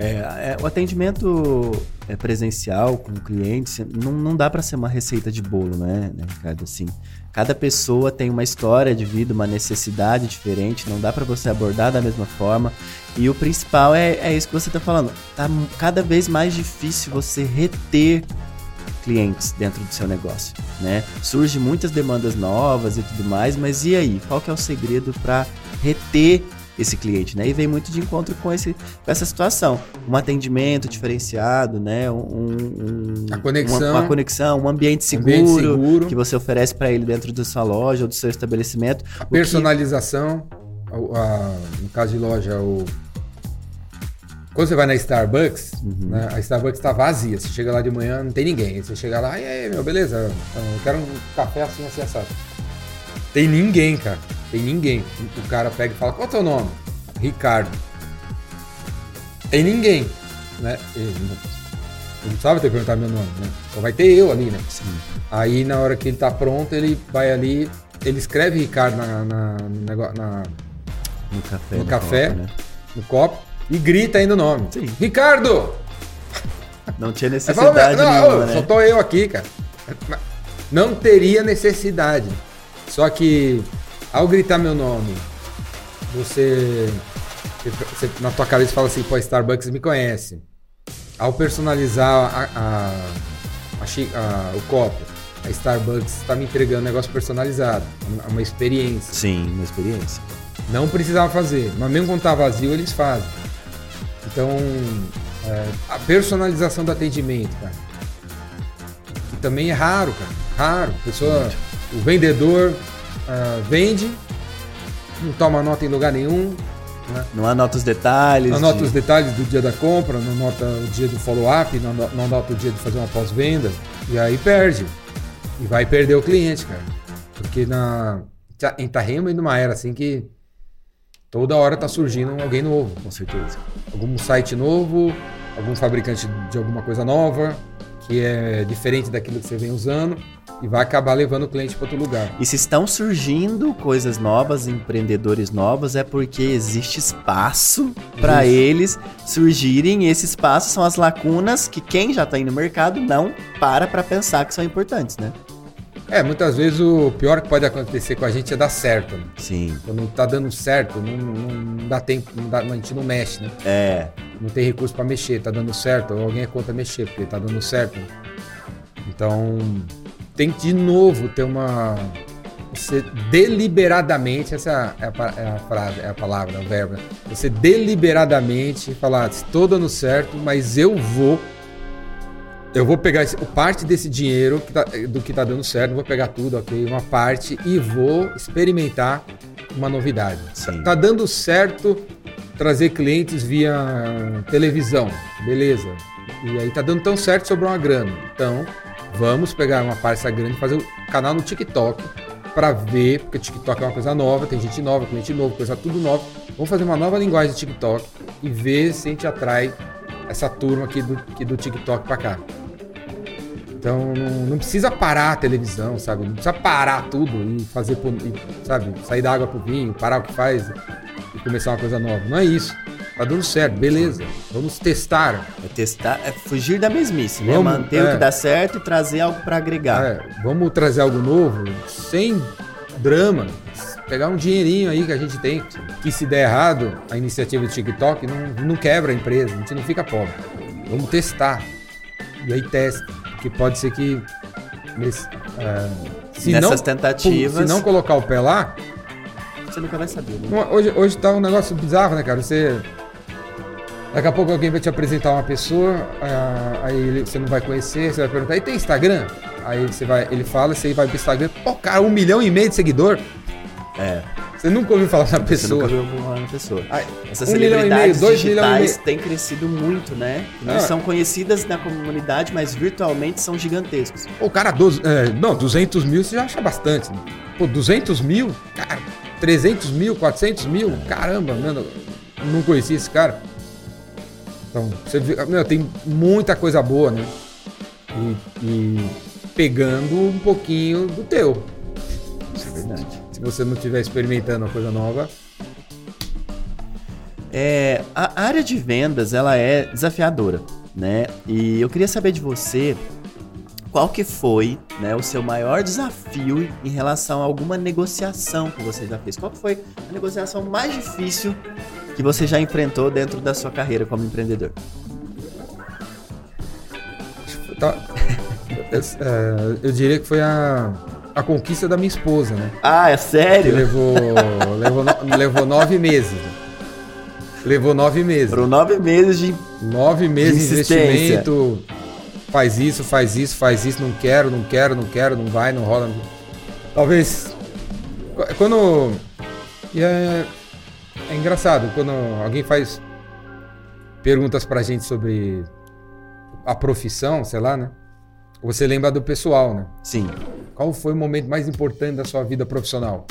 É, é, o atendimento é, presencial com o cliente não, não dá para ser uma receita de bolo, né, né, Ricardo? Assim, cada pessoa tem uma história de vida, uma necessidade diferente, não dá para você abordar da mesma forma. E o principal é, é isso que você está falando. Tá cada vez mais difícil você reter clientes dentro do seu negócio, né? Surgem muitas demandas novas e tudo mais, mas e aí? Qual que é o segredo para reter esse cliente, né? E vem muito de encontro com, esse, com essa situação. Um atendimento diferenciado, né? Um, um- A conexão. Uma, uma conexão, um ambiente seguro, Ambiente seguro. que você oferece para ele dentro da sua loja ou do seu estabelecimento. A O que- personalização, a- a- no caso de loja, o... quando você vai na Starbucks, Uhum. né, a Starbucks está vazia. Você chega lá de manhã, não tem ninguém. Aí você chega lá, e aí, meu, beleza? Eu quero um café assim, assim, assado. Tem ninguém, cara. Tem ninguém. O cara pega e fala, qual é o teu nome? Ricardo. Tem ninguém, né? Ele não- ele não sabe ter perguntar meu nome, né? Só vai ter eu ali, né? Sim. Aí na hora que ele tá pronto, ele vai ali, ele escreve Ricardo na, na- no, negócio, na- No café. No da café. Copa, né? no copo e grita ainda o nome. Sim. Ricardo! Não tinha necessidade não, nenhuma, né? Só tô eu aqui, cara. Não teria necessidade. Só que ao gritar meu nome, você, você- na tua cabeça fala assim, pô, a Starbucks me conhece. Ao personalizar a- a- a o copo, a Starbucks está me entregando um negócio personalizado, uma- uma experiência. Sim, uma experiência. Não precisava fazer, mas mesmo quando tá vazio, eles fazem. Então, é, a personalização do atendimento, cara. E também é raro, cara. Raro. A pessoa, o vendedor ah, vende, não toma nota em lugar nenhum, né? Não anota os detalhes. não anota de- os detalhes do dia da compra, não anota o dia do follow-up, não, não anota o dia de fazer uma pós-venda. E aí perde. E vai perder o cliente, cara. Porque na, a gente tá realmente numa era assim que Toda hora tá surgindo alguém novo. Com certeza. Algum site novo, algum fabricante de alguma coisa nova, que é diferente daquilo que você vem usando e vai acabar levando o cliente para outro lugar. E se estão surgindo coisas novas, empreendedores novos, é porque existe espaço para eles surgirem. E esse espaço são as lacunas que quem já está aí no mercado não para para pensar que são importantes, né? É, muitas vezes o pior que pode acontecer com a gente é dar certo. Né? Sim. Quando tá dando certo, não, não dá tempo, não dá, a gente não mexe, né? É. Não tem recurso para mexer, tá dando certo, ou alguém é contra mexer, porque tá dando certo. Então, tem que de novo ter uma. Você deliberadamente, essa é a, é a frase, é a palavra, o verbo. Né? Você deliberadamente falar, estou dando certo, mas eu vou eu vou pegar esse, parte desse dinheiro que tá, do que está dando certo, vou pegar tudo, ok, uma parte e vou experimentar uma novidade. Sim. Tá dando certo trazer clientes via televisão, beleza? E aí tá dando tão certo sobrou uma grana. Então, vamos pegar uma parte dessa grana e fazer o um canal no TikTok para ver, porque TikTok é uma coisa nova, tem gente nova, cliente novo, coisa tudo nova. Vamos fazer uma nova linguagem de TikTok e ver se a gente atrai essa turma aqui do, aqui do TikTok para cá. Então não, não, precisa parar a televisão, sabe? Não precisa parar tudo e fazer, sabe? Sair da água pro vinho, parar o que faz e começar uma coisa nova. Não é isso. Tá dando certo, beleza. Vamos testar. É testar, é fugir da mesmice, né? Vamos, Manter é, o que dá certo e trazer algo para agregar. É, vamos trazer algo novo, sem drama. Pegar um dinheirinho aí que a gente tem, que se der errado, a iniciativa do TikTok não, não quebra a empresa, a gente não fica pobre. Vamos testar. E aí testa. Que pode ser que. Nesse, uh, se Nessas não, tentativas. Se não colocar o pé lá. Você nunca vai saber, né? Hoje, hoje tá um negócio bizarro, né, cara? Você. Daqui a pouco alguém vai te apresentar uma pessoa, uh, aí você não vai conhecer, você vai perguntar, e tem Instagram? Aí você vai, ele fala, você vai pro Instagram, pô, cara, um milhão e meio de seguidor. É. Você nunca ouviu falar na pessoa. Você nunca ouviu falar na pessoa. Ai, Essas um celebridades meio, digitais têm crescido muito, né? Não ah. são conhecidas na comunidade, mas virtualmente são gigantescos. O cara, do, é, não, 200 mil você já acha bastante. Né? Pô, 200 mil? Cara, 300 mil, 400 mil? Caramba, mano, não conhecia esse cara. Então, você vê, meu, tem muita coisa boa, né? E, e pegando um pouquinho do teu. Se você não estiver experimentando uma coisa nova. É, a área de vendas ela é desafiadora, né? E eu queria saber de você qual que foi né, o seu maior desafio em relação a alguma negociação que você já fez? Qual foi a negociação mais difícil que você já enfrentou dentro da sua carreira como empreendedor? Tá. eu, é, eu diria que foi a a conquista da minha esposa, né? Ah, é sério? Levou, levou, levou nove meses. Levou nove meses. Foram nove meses de. Nove meses de, de investimento. Faz isso, faz isso, faz isso, não quero, não quero, não quero, não vai, não rola. Não... Talvez. Quando. E é, é engraçado, quando alguém faz perguntas pra gente sobre a profissão, sei lá, né? Você lembra do pessoal, né? Sim. Qual foi o momento mais importante da sua vida profissional?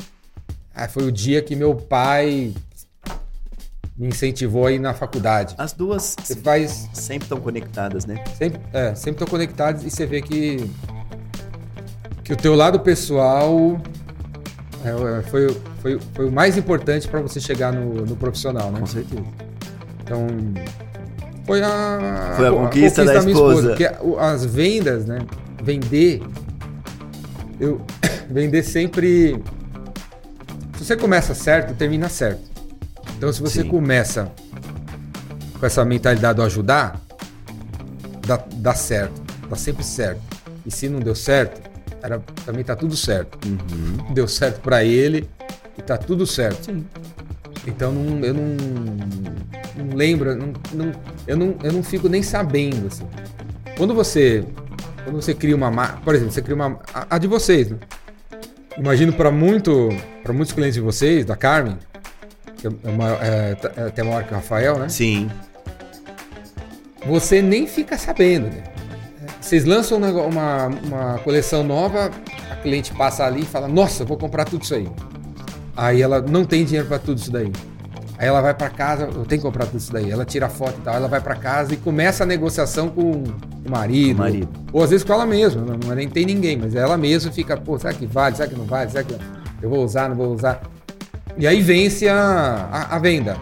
Ah, foi o dia que meu pai me incentivou a ir na faculdade. As duas você faz... sempre estão conectadas, né? Sempre, é, sempre estão conectadas e você vê que que o teu lado pessoal é, é foi, foi, foi o mais importante para você chegar no, no profissional, né? Com certeza. Então, foi a, foi a, conquista, a conquista da, da, minha esposa. Porque as vendas, né? Vender. Eu vender sempre. Se você começa certo, termina certo. Então se você Sim. começa com essa mentalidade do ajudar, dá, dá certo. Dá sempre certo. E se não deu certo, era, também tá tudo certo. Uhum. Deu certo para ele e tá tudo certo. Sim. Então não, eu não, não lembro, não, não, eu, não, eu não fico nem sabendo. Assim. Quando você quando você cria uma marca, por exemplo, você cria uma a, a de vocês, né? Imagino para muito para muitos clientes de vocês, da Carmen, que é, é, é, até maior que o Rafael, né? Sim. Você nem fica sabendo, né? Vocês lançam uma, uma coleção nova, a cliente passa ali e fala: Nossa, vou comprar tudo isso aí. Aí ela não tem dinheiro para tudo isso daí. Aí ela vai para casa, eu tenho que comprar tudo isso daí. Ela tira a foto e tal, ela vai para casa e começa a negociação com o marido. O marido. Ou às vezes com ela mesma, não, não nem tem ninguém, mas ela mesma fica, pô, será que vale? Será que não vale? Será que eu vou usar, não vou usar? E aí vence a, a, a venda.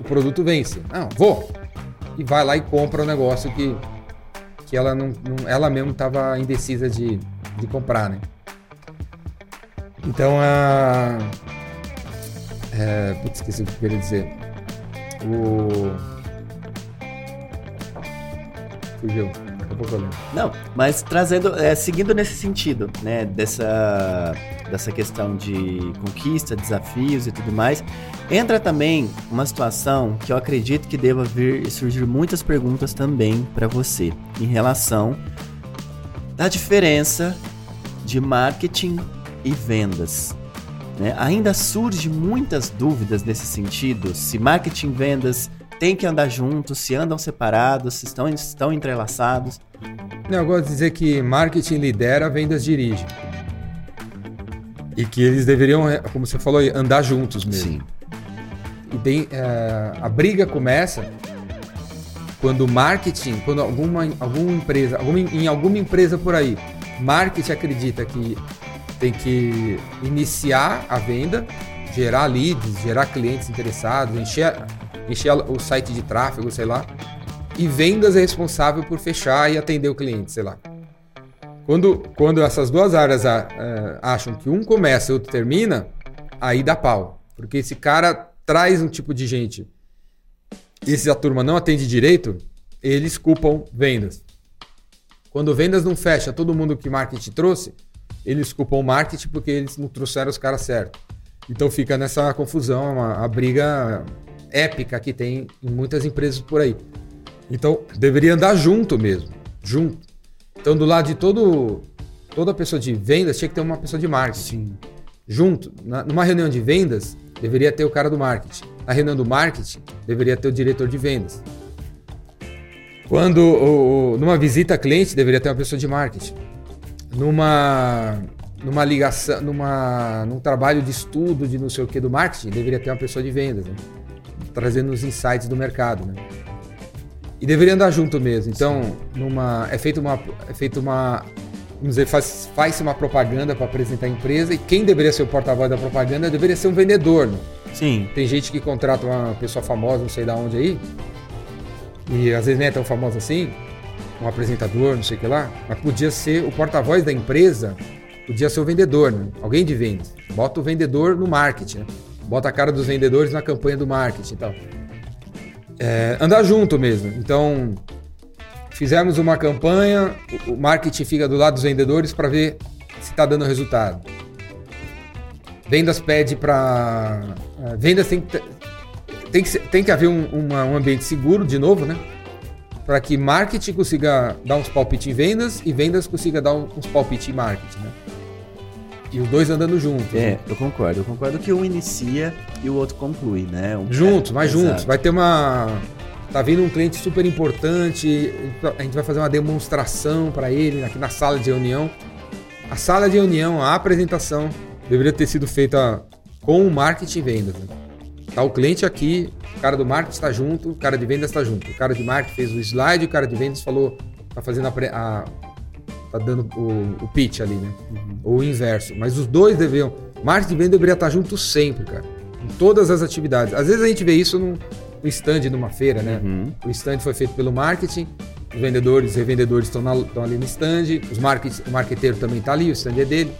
O produto vence. Não, vou. E vai lá e compra o negócio que, que ela não, não ela mesmo estava indecisa de, de comprar, né? Então a é, putz, esqueci o que eu queria dizer. O. Fugiu. Não, mas trazendo, é, seguindo nesse sentido, né, dessa, dessa questão de conquista, desafios e tudo mais, entra também uma situação que eu acredito que deva vir surgir muitas perguntas também para você em relação à diferença de marketing e vendas. Né? Ainda surge muitas dúvidas nesse sentido, se marketing e vendas têm que andar juntos, se andam separados, se estão, estão entrelaçados. Eu gosto de dizer que marketing lidera, vendas dirige. E que eles deveriam, é, como você falou, andar juntos mesmo. Sim. E bem, é, a briga começa quando o marketing, quando alguma, alguma empresa, alguma, em alguma empresa por aí, marketing acredita que tem que iniciar a venda, gerar leads, gerar clientes interessados, encher, encher o site de tráfego, sei lá. E vendas é responsável por fechar e atender o cliente, sei lá. Quando, quando essas duas áreas uh, acham que um começa e outro termina, aí dá pau. Porque esse cara traz um tipo de gente e se a turma não atende direito, eles culpam vendas. Quando vendas não fecha todo mundo que marketing trouxe, eles culpam o marketing porque eles não trouxeram os caras certos. Então fica nessa confusão, a, a briga épica que tem em muitas empresas por aí. Então deveria andar junto mesmo, junto. Então do lado de todo toda pessoa de vendas tinha que ter uma pessoa de marketing. Sim. Junto, na, numa reunião de vendas, deveria ter o cara do marketing. Na reunião do marketing, deveria ter o diretor de vendas. Quando o, numa visita a cliente, deveria ter uma pessoa de marketing numa numa ligação, numa num trabalho de estudo de não sei o que do marketing, deveria ter uma pessoa de vendas, né? trazendo os insights do mercado, né? E deveria andar junto mesmo. Então, numa é feito uma é feito uma vamos dizer, faz, faz uma propaganda para apresentar a empresa e quem deveria ser o porta-voz da propaganda deveria ser um vendedor. Né? Sim. Tem gente que contrata uma pessoa famosa, não sei da onde aí, e às vezes nem é tão famosa assim, um apresentador, não sei o que lá, mas podia ser o porta-voz da empresa, podia ser o vendedor, né? alguém de vendas. Bota o vendedor no marketing, né? bota a cara dos vendedores na campanha do marketing e tal. É, andar junto mesmo. Então, fizemos uma campanha, o marketing fica do lado dos vendedores para ver se está dando resultado. Vendas pede para. É, vendas tem que, tem que, tem que haver um, uma, um ambiente seguro, de novo, né? Para que marketing consiga dar uns palpites em vendas e vendas consiga dar uns palpites em marketing, né? E os dois andando juntos. É, né? eu concordo. Eu concordo que um inicia e o outro conclui, né? Um... Juntos, mais juntos. Vai ter uma. Tá vindo um cliente super importante. A gente vai fazer uma demonstração para ele aqui na sala de reunião. A sala de reunião, a apresentação, deveria ter sido feita com o marketing e vendas. Né? Tá o cliente aqui, o cara do marketing está junto, o cara de vendas está junto. O cara de marketing fez o slide, o cara de vendas falou, tá fazendo a, a tá dando o, o, pitch ali, né? Uhum. Ou o inverso. Mas os dois deveriam, marketing e venda deveria estar junto sempre, cara. Em todas as atividades. Às vezes a gente vê isso no, no stand numa feira, né? Uhum. O stand foi feito pelo marketing, os vendedores e revendedores estão, estão ali no stand, os market, o marqueteiro também está ali, o stand é dele.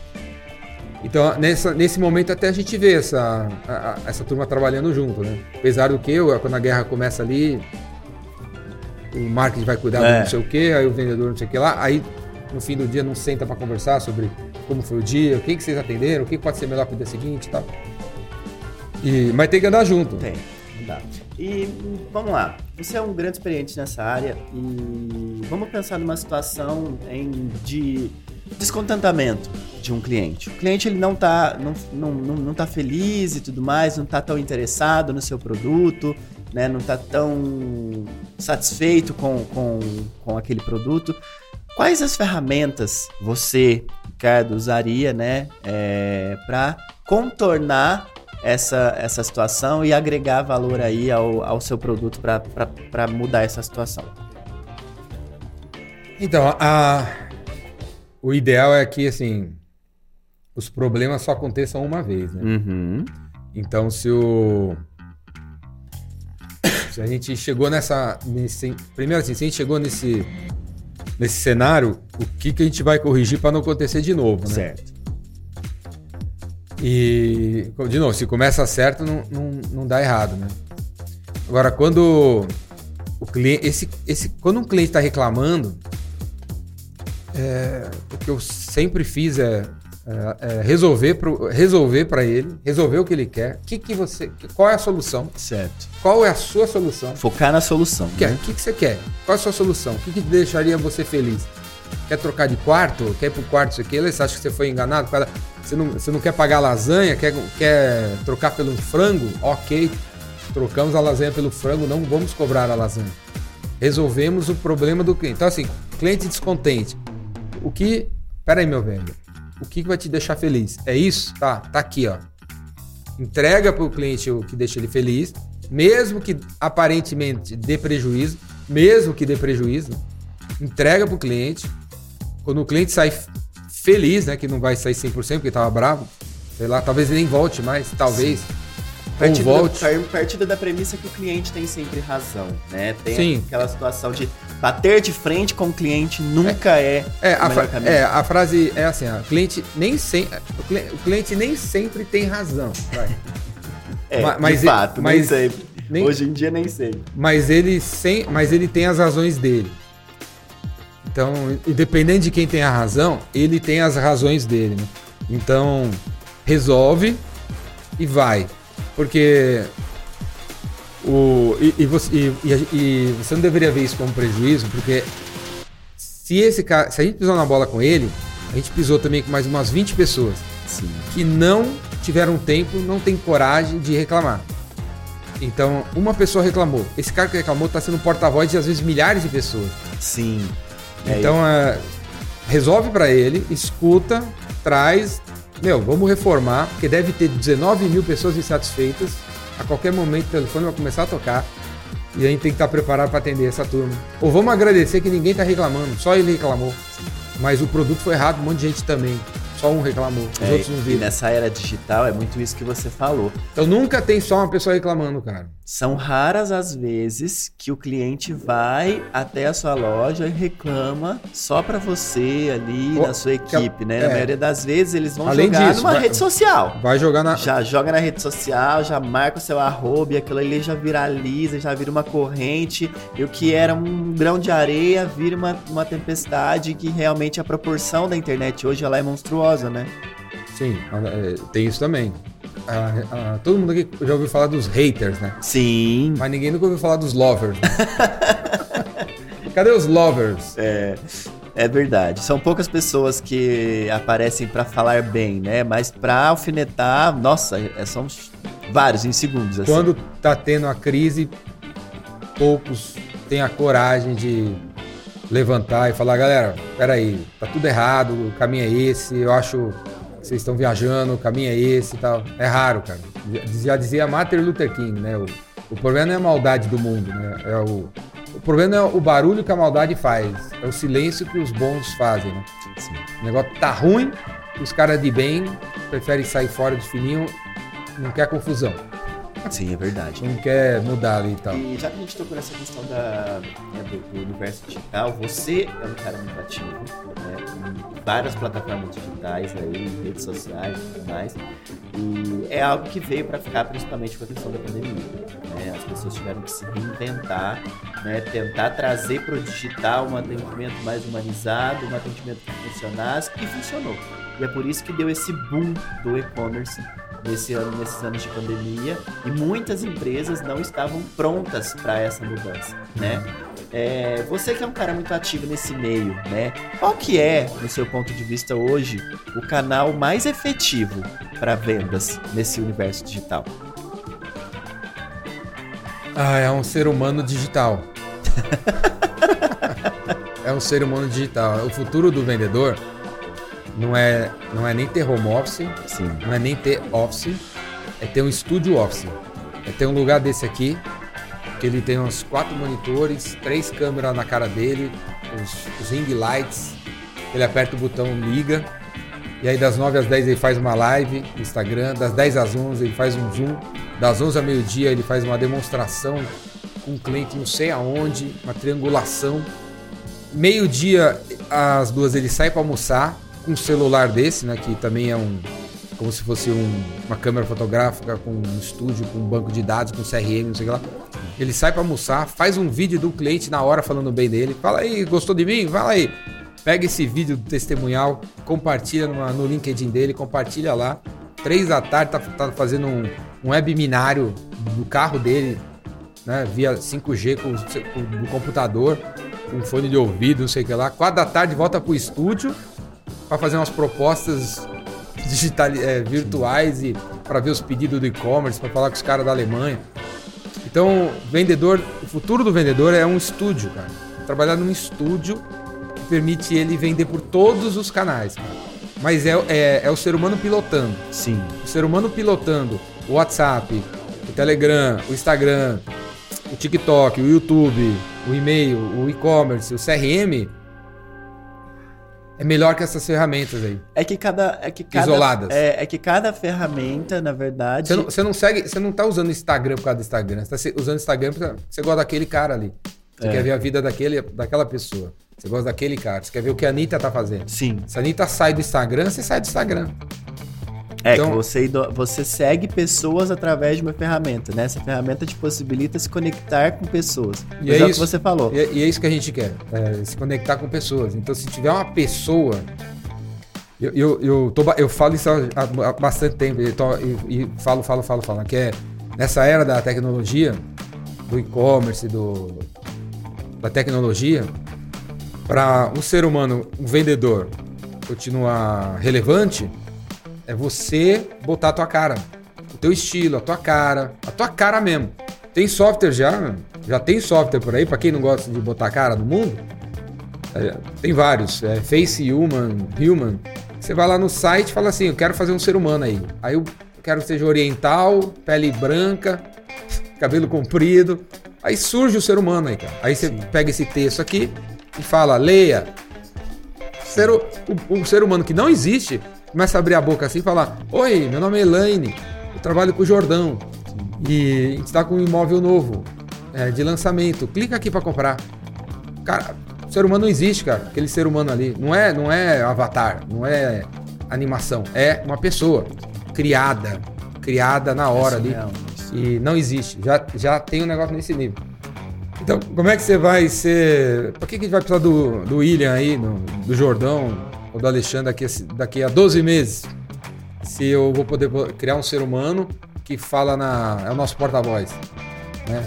Então, nessa, nesse momento até a gente vê essa, a, a, essa turma trabalhando junto, né? Apesar do que, quando a guerra começa ali, o marketing vai cuidar é. do não sei o que, aí o vendedor não sei o que lá, aí no fim do dia não senta para conversar sobre como foi o dia, o que, que vocês atenderam, o que pode ser melhor para o dia seguinte e tal. E, mas tem que andar junto. Tem, dá. E vamos lá, você é um grande experiente nessa área e vamos pensar numa situação em, de descontentamento de um cliente. O cliente ele não está não, não, não, não tá feliz e tudo mais, não está tão interessado no seu produto, né? não está tão satisfeito com, com, com aquele produto. Quais as ferramentas você, Ricardo, usaria né, é, para contornar essa, essa situação e agregar valor aí ao, ao seu produto para mudar essa situação? Então, a, o ideal é que, assim, os problemas só aconteçam uma vez, né? Uhum. Então, se o... Se a gente chegou nessa... Nesse, primeiro assim, se a gente chegou nesse, nesse cenário, o que, que a gente vai corrigir para não acontecer de novo, né? Certo. E, de novo, se começa certo, não, não, não dá errado, né? Agora, quando o cliente, esse, esse, quando um cliente está reclamando, é, o que eu sempre fiz é, é, é resolver para resolver ele, resolver o que ele quer. Que que você, qual é a solução? Certo. Qual é a sua solução? Focar na solução. O né? que, que você quer? Qual é a sua solução? O que, que deixaria você feliz? Quer trocar de quarto? Quer ir pro quarto isso aqui? Você acha que você foi enganado? Você não, você não quer pagar lasanha? Quer, quer trocar pelo frango? Ok. Trocamos a lasanha pelo frango, não vamos cobrar a lasanha. Resolvemos o problema do cliente. Então, assim, cliente descontente o que. Pera aí, meu velho. O que vai te deixar feliz? É isso? Tá, tá aqui, ó. Entrega para o cliente o que deixa ele feliz, mesmo que aparentemente dê prejuízo, mesmo que dê prejuízo, entrega para o cliente. Quando o cliente sai feliz, né, que não vai sair 100% porque estava bravo, sei lá, talvez ele nem volte mais, talvez. Sim. Partindo, volte. Da, partindo da premissa que o cliente tem sempre razão, né? Tem Sim. aquela situação de bater de frente com o cliente nunca é, é, é a, fra é a frase é assim, o cliente nem sempre o cliente nem sempre tem razão, é, mas, de fato, mas, nem sempre. Nem, Hoje em dia nem sei. Mas ele sem, mas ele tem as razões dele. Então, independente de quem tem a razão, ele tem as razões dele. Né? Então, resolve e vai. Porque o, e, e, você, e, e, você não deveria ver isso como prejuízo, porque se esse cara, se a gente pisou na bola com ele, a gente pisou também com mais umas 20 pessoas Sim. que não tiveram tempo, não tem coragem de reclamar. Então, uma pessoa reclamou. Esse cara que reclamou está sendo porta-voz de às vezes milhares de pessoas. Sim. É então, é, resolve para ele, escuta, traz, meu, vamos reformar, porque deve ter 19 mil pessoas insatisfeitas. A qualquer momento o telefone vai começar a tocar. E a gente tem que estar preparado para atender essa turma. Ou vamos agradecer que ninguém está reclamando, só ele reclamou. Mas o produto foi errado, um monte de gente também. Só um reclamou, os é, outros não viram. E nessa era digital é muito isso que você falou. Então nunca tem só uma pessoa reclamando, cara. São raras as vezes que o cliente vai até a sua loja e reclama só para você ali, na sua equipe, né? É. Na maioria das vezes eles vão Além jogar disso, numa vai, rede social. Vai jogar na. Já joga na rede social, já marca o seu arroba e aquilo ali já viraliza, já vira uma corrente. E o que era um grão de areia vira uma, uma tempestade que realmente a proporção da internet hoje ela é monstruosa, né? Sim, é, tem isso também. Ah, ah, todo mundo aqui já ouviu falar dos haters, né? Sim. Mas ninguém nunca ouviu falar dos lovers. Né? Cadê os lovers? É. É verdade. São poucas pessoas que aparecem para falar bem, né? Mas para alfinetar, nossa, é, são vários em segundos. Assim. Quando tá tendo a crise, poucos têm a coragem de levantar e falar, galera, peraí, tá tudo errado, o caminho é esse, eu acho vocês estão viajando, o caminho é esse e tal. É raro, cara. Já dizia Martin Luther King, né? O, o problema não é a maldade do mundo, né? É o, o problema é o barulho que a maldade faz. É o silêncio que os bons fazem, né? Sim. O negócio tá ruim, os caras de bem preferem sair fora de fininho, não quer confusão. Sim, é verdade. Não quer mudar ali e tal. E já que a gente tocou nessa questão da, né, do, do, universo digital, você é um cara muito ativo, né? Em várias plataformas digitais aí, redes sociais e tudo mais. E é algo que veio para ficar principalmente com a questão da pandemia. Né? As pessoas tiveram que se reinventar, né? tentar trazer para o digital um atendimento mais humanizado, um atendimento que funcionasse e funcionou. E é por isso que deu esse boom do e-commerce nesse ano, nesses anos de pandemia, e muitas empresas não estavam prontas para essa mudança, né? É, você que é um cara muito ativo nesse meio, né? Qual que é, no seu ponto de vista hoje, o canal mais efetivo para vendas nesse universo digital? Ah, é um ser humano digital. é um ser humano digital. O futuro do vendedor não é, não é nem ter home office, Sim. não é nem ter office, é ter um estúdio office. É ter um lugar desse aqui, que ele tem uns quatro monitores, três câmeras na cara dele, os, os ring lights. Ele aperta o botão liga. E aí das 9 às 10 ele faz uma live no Instagram, das 10 às 11 ele faz um zoom, das 11 ao meio-dia ele faz uma demonstração com um cliente não sei aonde, uma triangulação. Meio-dia às duas ele sai para almoçar um celular desse, né, que também é um como se fosse um, uma câmera fotográfica com um estúdio, com um banco de dados, com CRM, não sei o que lá. Ele sai para almoçar, faz um vídeo do cliente na hora falando bem dele. Fala aí, gostou de mim? Fala aí. Pega esse vídeo do testemunhal, compartilha numa, no LinkedIn dele, compartilha lá. Três da tarde tá, tá fazendo um, um webinário do carro dele, né, via 5G com, com, do computador, com fone de ouvido, não sei o que lá. Quatro da tarde volta pro estúdio para fazer umas propostas digital, é, virtuais e para ver os pedidos do e-commerce, para falar com os caras da Alemanha. Então, vendedor, o futuro do vendedor é um estúdio, cara. Trabalhar num estúdio que permite ele vender por todos os canais, cara. Mas é, é, é o ser humano pilotando. Sim. O ser humano pilotando o WhatsApp, o Telegram, o Instagram, o TikTok, o YouTube, o e-mail, o e-commerce, o CRM, é melhor que essas ferramentas aí. É que cada. É que cada Isoladas. É, é que cada ferramenta, na verdade. Você não, você não segue. Você não tá usando Instagram por causa do Instagram. Você tá usando Instagram porque você gosta daquele cara ali. Você É. quer ver a vida daquele, daquela pessoa. Você gosta daquele cara. Você quer ver o que a Anitta tá fazendo. Sim. Se a Anitta sai do Instagram, você sai do Instagram. É Então- que você, você segue pessoas através de uma ferramenta, né? Essa ferramenta te possibilita se conectar com pessoas. E é é o que isso. você falou. E, é- e é isso que a gente quer. é, se conectar com pessoas. Então, se tiver uma pessoa. Eu, eu, eu, tô eu falo isso há, há bastante tempo. E, tô- e- e falo, falo, falo, falo. Que é nessa era da tecnologia, do e-commerce, do, da tecnologia, para um ser humano, um vendedor, continuar relevante, é você botar a tua cara. O teu estilo, a tua cara, a tua cara mesmo. Tem software já, já tem software por aí, para quem não gosta de botar a cara no mundo. é, tem vários, é, Face Human, Human. Você vai lá no site e fala assim, eu quero fazer um ser humano aí. Aí eu quero que seja oriental, pele branca, cabelo comprido. Aí surge o ser humano aí, cara. Aí você pega esse texto aqui e fala, leia. Ser, o, o- o ser humano que não existe começa a abrir a boca assim e falar: Oi, meu nome é Elaine, eu trabalho com o Jordão e a gente está com um imóvel novo é, de lançamento. Clica aqui para comprar. Cara, o ser humano não existe, cara. Aquele ser humano ali. Não é, não é avatar, não é animação. É uma pessoa criada. Criada na hora ali. E não existe. Já, já tem um negócio nesse nível. Então, como é que você vai ser. Por que, que a gente vai precisar do, do William aí, do, do Jordão ou do Alexandre daqui, a- daqui a 12 meses? Se eu vou poder criar um ser humano que fala na. é o nosso porta-voz. Né?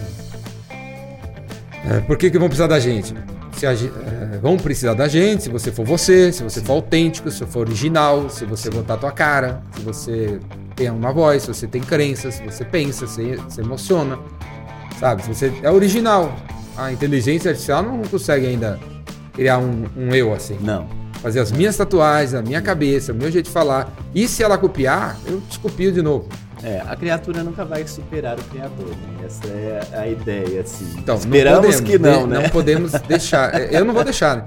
É, por que, que vão precisar da gente? Se a, é, vão precisar da gente se você for você, se você for autêntico, se for original, se você botar a tua cara, se você tem uma voz, se você tem crença, se você pensa, se se emociona. Sabe? Se você é original. A inteligência artificial não consegue ainda criar um, um eu assim. Não. Fazer as minhas tatuagens, a minha cabeça, o meu jeito de falar. E se ela copiar, eu descopio de novo. É, a criatura nunca vai superar o criador, né? Essa é a ideia, assim. Então, não Esperamos podemos, que não, né? Não podemos deixar. É, Eu não vou deixar. né?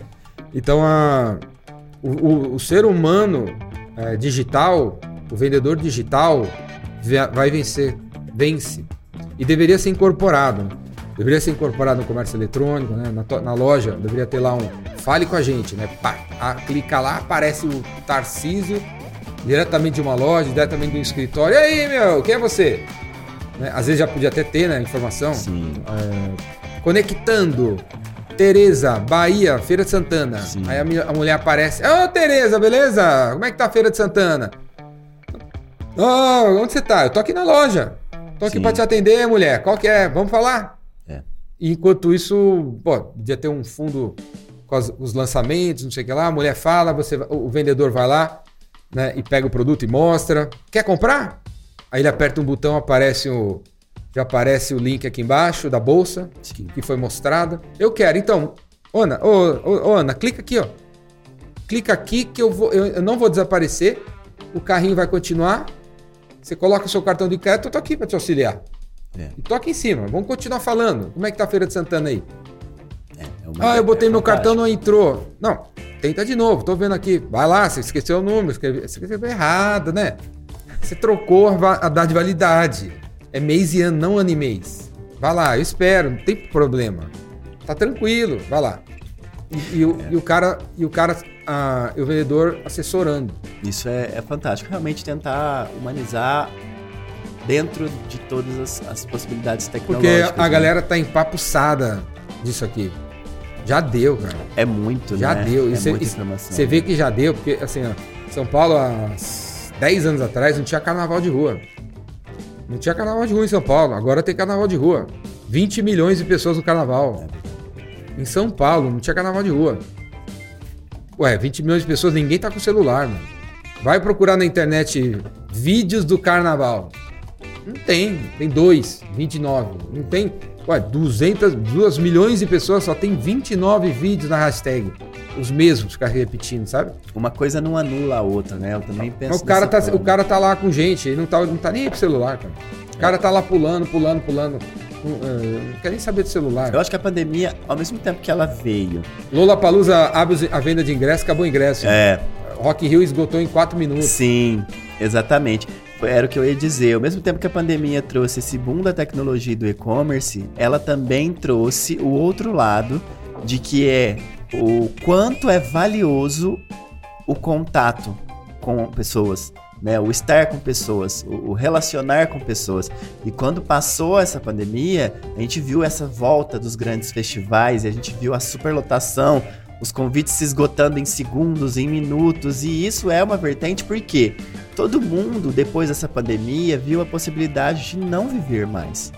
Então, a, o, o- o ser humano é, digital, o vendedor digital, vai vencer. Vence. E deveria ser incorporado. Deveria ser incorporado no comércio eletrônico, né? na, na loja. Deveria ter lá um. Fale com a gente, né? Pá, a- clica lá, aparece o Tarcísio, diretamente de uma loja, diretamente do escritório. E aí, meu, quem é você? Né? Às vezes já podia até ter, né? Informação. Sim. Conectando. Tereza, Bahia, Feira de Santana. Sim. Aí a, a mulher aparece. Ô, Tereza, beleza? Como é que tá a Feira de Santana? Ô, onde você tá? Eu tô aqui na loja. Tô aqui Sim. pra te atender, mulher. Qual que é? Vamos falar? E enquanto isso, pô, podia ter um fundo com os lançamentos, não sei o que lá. A mulher fala, você, o vendedor vai lá, né, e pega o produto e mostra. Quer comprar? Aí ele aperta um botão, aparece o já aparece o link aqui embaixo da bolsa Sim. que foi mostrada. Eu quero, então, Ana, ô, ô, ô, Ana, clica aqui, ó. Clica aqui que eu vou, eu, eu não vou desaparecer. O carrinho vai continuar Você coloca o seu cartão de crédito, eu tô aqui para te auxiliar. É. E aqui em cima. Vamos continuar falando. Como é que tá a Feira de Santana aí? É, é Ah, eu botei é meu cartão, não entrou. Não, tenta de novo, tô vendo aqui. Vai lá, você esqueceu o número, você escreveu errado, né? Você trocou a a data de validade. É mês e ano, não ano e mês. Vai lá, eu espero, não tem problema. Tá tranquilo, vai lá. E, e o, e o cara, e o cara, ah, e o vendedor assessorando. Isso é, é fantástico. Realmente tentar humanizar dentro de todas as, as possibilidades Porque tecnológicas. a né? galera tá empapuçada disso aqui. Já deu, cara. É muito, Já né? deu. É cê- muita informação. Você vê que já deu, porque assim, ó, São Paulo há 10 anos atrás não tinha carnaval de rua. Não tinha carnaval de rua em São Paulo, agora tem carnaval de rua. 20 milhões de pessoas no carnaval. Em São Paulo não tinha carnaval de rua. Ué, 20 milhões de pessoas, ninguém tá com celular, mano. Vai procurar na internet vídeos do carnaval. Não tem, tem dois, 29. Não tem, ué, 200, 2 milhões de pessoas, só tem 29 vídeos na hashtag. Os mesmos, ficar repetindo, sabe? Uma coisa não anula a outra, né? Eu também penso o cara, tá, dessa o forma. cara tá lá com gente, ele não tá, não tá nem aí pro celular, cara. O cara tá lá pulando, pulando, pulando. Não, eh, não quer nem saber do celular. Eu acho que a pandemia, ao mesmo tempo que ela veio, Lola Palusa abre a venda de ingresso, acabou o ingresso. é, Rock in Rio esgotou em 4 minutos. Sim, exatamente. Era o que eu ia dizer. Ao mesmo tempo que a pandemia trouxe esse boom da tecnologia e do e-commerce, ela também trouxe o outro lado de que é o quanto é valioso o contato com pessoas, né? O estar com pessoas, o relacionar com pessoas. E quando passou essa pandemia, a gente viu essa volta dos grandes festivais, a gente viu a superlotação, os convites se esgotando em segundos, em minutos, e isso é uma vertente porque todo mundo, depois dessa pandemia, viu a possibilidade de não viver mais.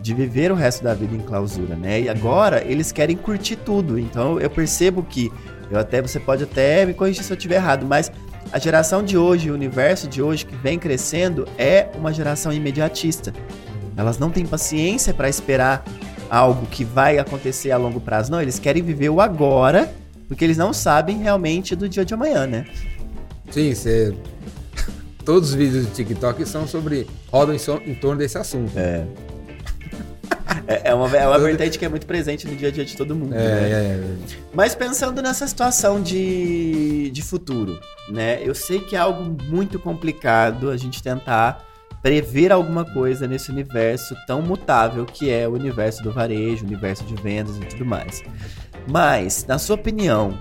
De viver o resto da vida em clausura, né? E agora eles querem curtir tudo. Então eu percebo que eu até você pode até me corrigir se eu estiver errado, mas a geração de hoje, o universo de hoje que vem crescendo é uma geração imediatista. Elas não têm paciência para esperar algo que vai acontecer a longo prazo. Não, eles querem viver o agora, porque eles não sabem realmente do dia de amanhã, né? Sim, você. Todos os vídeos do TikTok são sobre. rodam em, torno desse assunto. É. É, é uma, é uma vertente que é muito presente no dia a dia de todo mundo. É, né? é, Mas pensando nessa situação de, de futuro, né? Eu sei que é algo muito complicado a gente tentar prever alguma coisa nesse universo tão mutável que é o universo do varejo, o universo de vendas e tudo mais. Mas, na sua opinião,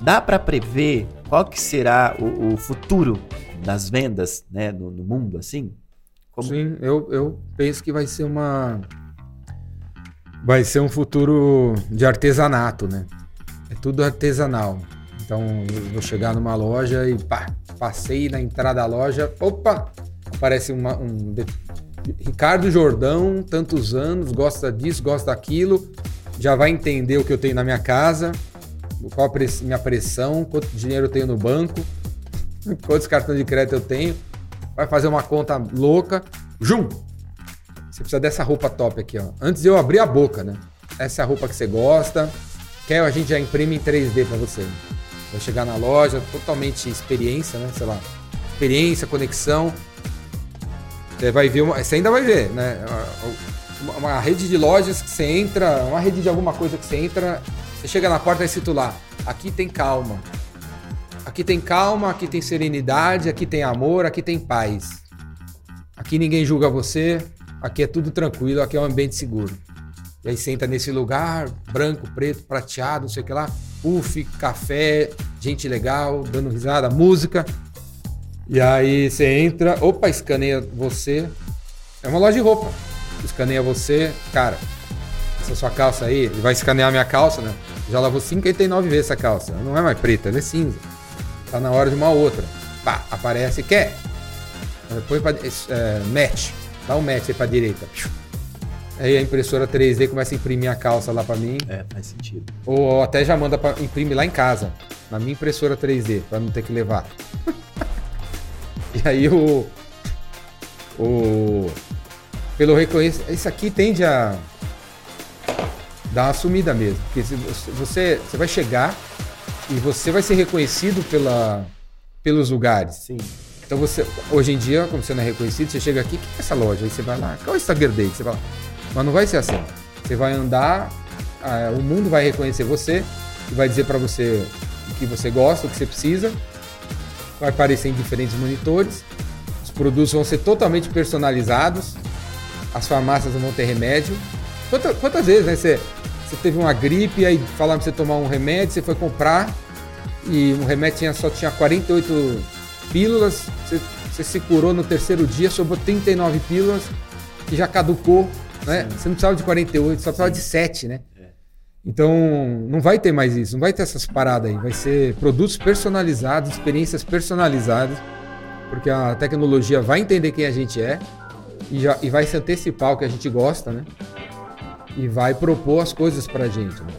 dá para prever qual que será o, o futuro das vendas, né, no, no mundo assim? Como- Sim, eu, eu penso que vai ser uma. Vai ser um futuro de artesanato, né? É tudo artesanal. Então, eu vou chegar numa loja e pá, passei na entrada da loja, opa, aparece uma, um Ricardo Jordão, tantos anos, gosta disso, gosta daquilo, já vai entender o que eu tenho na minha casa, qual a press- minha pressão, quanto dinheiro eu tenho no banco, quantos cartões de crédito eu tenho, vai fazer uma conta louca, jum! Você precisa dessa roupa top aqui, ó. Antes de eu abrir a boca, né? Essa é a roupa que você gosta. Quer, a gente já imprime em 3D pra você. Vai chegar na loja, totalmente experiência, né? Sei lá. Experiência, conexão. Você vai ver, uma, você ainda vai ver, né? Uma, uma rede de lojas que você entra, uma rede de alguma coisa que você entra, você chega na porta e cita lá, aqui tem calma. Aqui tem calma, aqui tem serenidade, aqui tem amor, aqui tem paz. Aqui ninguém julga você, aqui é tudo tranquilo, aqui é um ambiente seguro. E aí senta nesse lugar, branco, preto, prateado, não sei o que lá, puff, café, gente legal, dando risada, música. E aí você entra, opa, escaneia você. É uma loja de roupa. Escaneia você, cara. Essa sua calça aí, ele vai escanear minha calça, né? Já lavou 59 vezes essa calça. Não é mais preta, ela é cinza. Tá na hora de uma outra. Pá, aparece, quer? Põe pra, é, match. Dá um match aí pra direita. Aí a impressora 3D começa a imprimir a calça lá pra mim. É, faz sentido. Ou até já manda pra imprimir lá em casa. Na minha impressora 3D, pra não ter que levar. E aí o. O. Pelo reconhecimento. Isso aqui tende a. Dar uma sumida mesmo. Porque se você, você, vai chegar e você vai ser reconhecido pela, pelos lugares. Sim. Então você, hoje em dia, como você não é reconhecido, você chega aqui, o que é essa loja? Aí você vai lá, qual é o Instagram dele? Você fala, mas não vai ser assim. Você vai andar, ah, o mundo vai reconhecer você e vai dizer para você o que você gosta, o que você precisa. Vai aparecer em diferentes monitores. Os produtos vão ser totalmente personalizados. As farmácias não vão ter remédio. Quantas, quantas vezes, né? Você, você teve uma gripe, aí falaram pra você tomar um remédio, você foi comprar e um remédio tinha, só tinha 48 pílulas, você, você se curou no terceiro dia, sobrou 39 pílulas, que já caducou, né? Você não precisava de 48, só precisava de 7, né? Então, não vai ter mais isso, não vai ter essas paradas aí. Vai ser produtos personalizados, experiências personalizadas, porque a tecnologia vai entender quem a gente é e, já, e vai se antecipar o que a gente gosta, né? E vai propor as coisas pra gente. Né?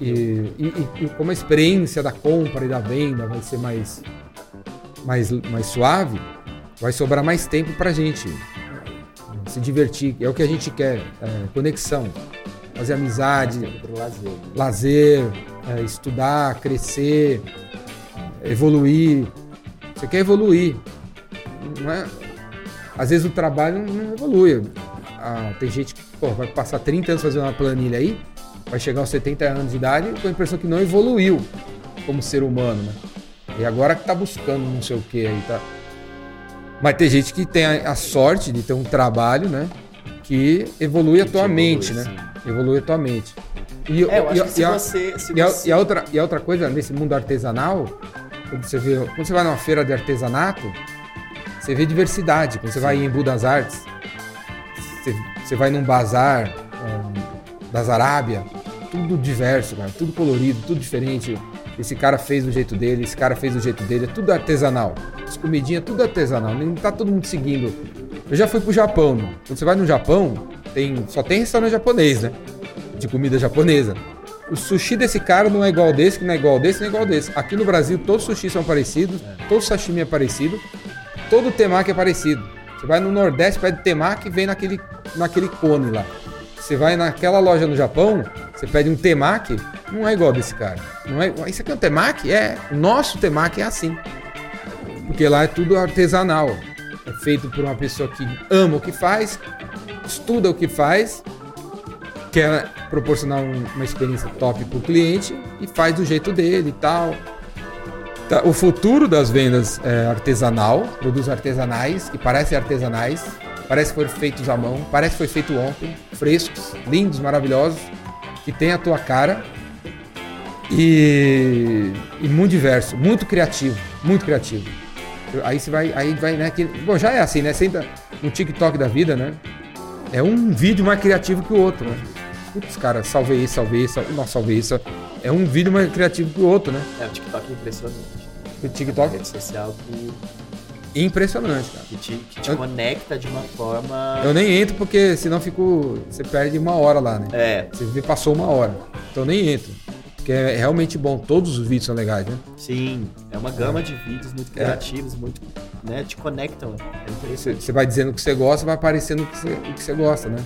E, e, e, como a experiência da compra e da venda vai ser mais, mais, mais suave, vai sobrar mais tempo pra gente se divertir. É o que a gente quer, é, conexão fazer amizade, lazer, né? lazer é, estudar, crescer, evoluir. Você quer evoluir. Não é? Às vezes o trabalho não evolui. Ah, tem gente que pô, vai passar 30 anos fazendo uma planilha aí, vai chegar aos 70 anos de idade com a impressão que não evoluiu como ser humano, né? E agora que tá buscando não sei o que aí, tá? Mas tem gente que tem a, a sorte de ter um trabalho, né? Que evolui a tua mente, né? Evolui a tua mente. E, é, eu acho que se a, você, se e, a, você... a, outra, e a outra coisa, nesse mundo artesanal, quando você, vê, quando você vai numa feira de artesanato, você vê diversidade. Quando você Sim. vai em Embu das Artes, você, você vai num bazar um, das Arábia, tudo diverso, cara, tudo colorido, tudo diferente. Esse cara fez do jeito dele, esse cara fez do jeito dele, é tudo artesanal. As comidinhas, tudo artesanal, não tá todo mundo seguindo. Eu já fui pro Japão. Quando você vai no Japão, tem, só tem restaurante japonês, né? De comida japonesa. O sushi desse cara não é igual desse, que não é igual desse, não é igual desse. Aqui no Brasil, todos os sushis são parecidos, todo sashimi é parecido, todo temaki é parecido. Você vai no Nordeste, pede temaki e vem naquele, naquele cone lá. Você vai naquela loja no Japão, você pede um temaki, não é igual desse cara. Não é, isso aqui é um temaki? É. O nosso temaki é assim. Porque lá é tudo artesanal. É feito por uma pessoa que ama o que faz, estuda o que faz, quer proporcionar uma experiência top para o cliente e faz do jeito dele e tal. Tá, o futuro das vendas é artesanal, produtos artesanais, que parecem artesanais, parece que foram feitos à mão, parece que foi feito ontem, frescos, lindos, maravilhosos, que tem a tua cara e, e muito diverso, muito criativo, muito criativo. Aí você vai, aí vai, né? Que, bom, já é assim, né? Senta no TikTok da vida, né? É um vídeo mais criativo que o outro, né? Putz, cara, salvei isso, salvei isso, nossa, salvei isso. É um vídeo mais criativo que o outro, né? É, o TikTok é impressionante. O TikTok? É rede social que impressionante, cara. Que te, que te eu, conecta de uma forma. Eu nem entro porque senão fico. Você perde uma hora lá, né? É. Você passou uma hora. Então eu nem entro. Porque é realmente bom, todos os vídeos são legais, né? Sim, é uma gama é. de vídeos muito é. criativos, é. muito. né? Te conectam. Você vai dizendo o que você gosta, vai aparecendo o que você, que gosta, né?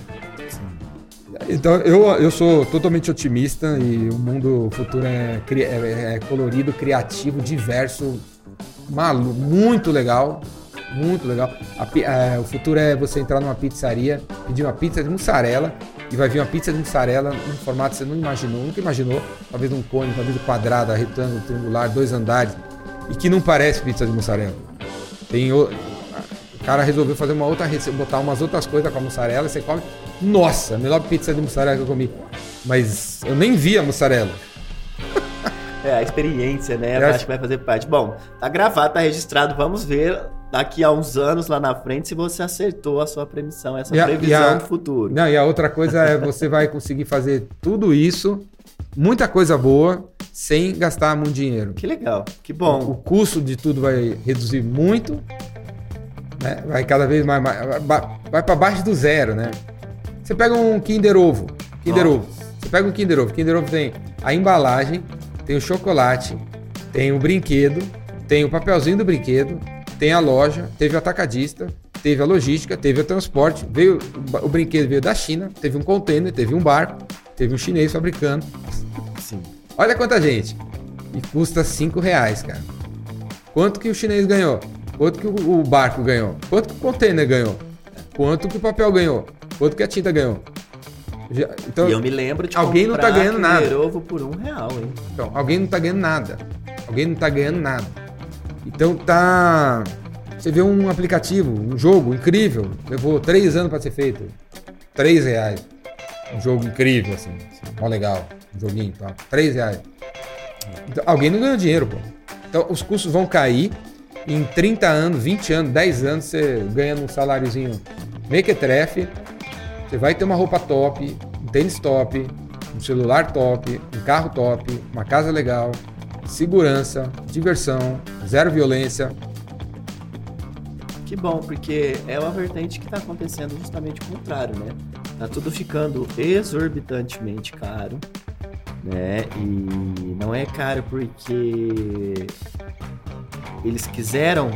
Então eu, eu sou totalmente otimista e o mundo futuro é, é, é colorido, criativo, diverso, maluco, muito legal. Muito legal. A, é, o futuro é você entrar numa pizzaria, pedir uma pizza de mussarela e vai vir uma pizza de mussarela num formato que você não imaginou, nunca imaginou. Talvez um cone, talvez um quadrado, retângulo, triangular, dois andares e que não parece pizza de mussarela. Tem o, o cara resolveu fazer uma outra receita, botar umas outras coisas com a mussarela, você come. Nossa, a melhor pizza de mussarela que eu comi. Mas eu nem vi a mussarela. É, a experiência, né? Eu acho que vai fazer parte. Bom, tá gravado, tá registrado. Vamos ver daqui a uns anos lá na frente se você acertou a sua premissão, essa a, previsão a, do futuro. Não, e a outra coisa é você vai conseguir fazer tudo isso, muita coisa boa, sem gastar muito dinheiro. Que legal, que bom. O, o custo de tudo vai reduzir muito, né? Vai cada vez mais, mais vai, vai para baixo do zero, né? Você pega um Kinder Ovo, Kinder Ovo. Você pega um Kinder Ovo, Kinder Ovo tem a embalagem, tem o chocolate, tem o brinquedo, tem o papelzinho do brinquedo, tem a loja, teve o atacadista, teve a logística, teve o transporte, veio o brinquedo veio da China, teve um container, teve um barco, teve um chinês fabricando. Sim. Olha quanta gente. E custa 5 reais, cara. Quanto que o chinês ganhou? Quanto que o, barco ganhou? Quanto que o container ganhou? Quanto que o papel ganhou? Quanto que a tinta ganhou? Já, então, e eu me lembro de alguém não tá ganhando nada. ovo por um real, hein? Então, alguém não tá ganhando nada. Alguém não tá ganhando nada. Então tá. Você vê um aplicativo, um jogo incrível, levou três anos para ser feito. Três reais. Um jogo incrível, assim. assim mó legal. Um joguinho tal. Três reais. Então, alguém não ganhou dinheiro, pô. Então os custos vão cair. Em 30 anos, 20 anos, 10 anos, você ganha um saláriozinho mequetrefe. Você vai ter uma roupa top, um tênis top, um celular top, um carro top, uma casa legal, segurança, diversão, zero violência. Que bom, porque é uma vertente que está acontecendo justamente o contrário, né? Tá tudo ficando exorbitantemente caro né? E não é caro porque eles quiseram,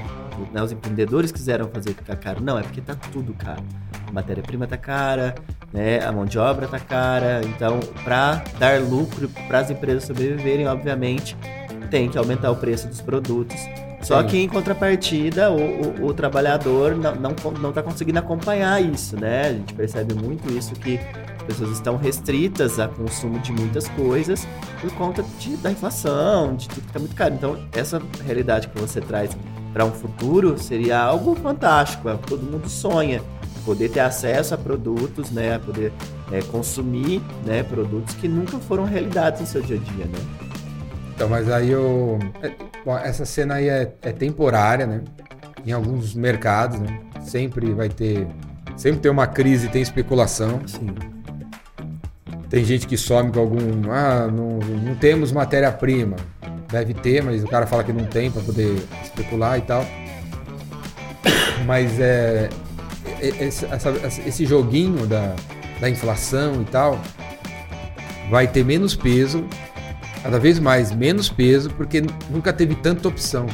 né, os empreendedores quiseram fazer ficar caro. Não, é porque tá tudo caro. A matéria-prima tá cara, né? A mão de obra tá cara. Então, para dar lucro para as empresas sobreviverem, obviamente, tem que aumentar o preço dos produtos. Só Sim. que em contrapartida, o, o, o trabalhador não, não, não tá conseguindo acompanhar isso, né? A gente percebe muito isso que pessoas estão restritas a consumo de muitas coisas por conta de, da inflação, de tudo que está muito caro. Então, essa realidade que você traz para um futuro seria algo fantástico, é todo mundo sonha poder ter acesso a produtos, né, poder é, consumir, né, produtos que nunca foram realidades no seu dia a dia, né? Então, mas aí eu, é, bom, essa cena aí é, é temporária, né? Em alguns mercados, né? Sempre vai ter, sempre tem uma crise, tem especulação. Sim. Tem gente que some com algum. Ah, não, não temos matéria-prima. Deve ter, mas o cara fala que não tem para poder especular e tal. Mas é. é esse, essa, esse joguinho da, da inflação e tal vai ter menos peso, cada vez mais menos peso, porque nunca teve tanta opção.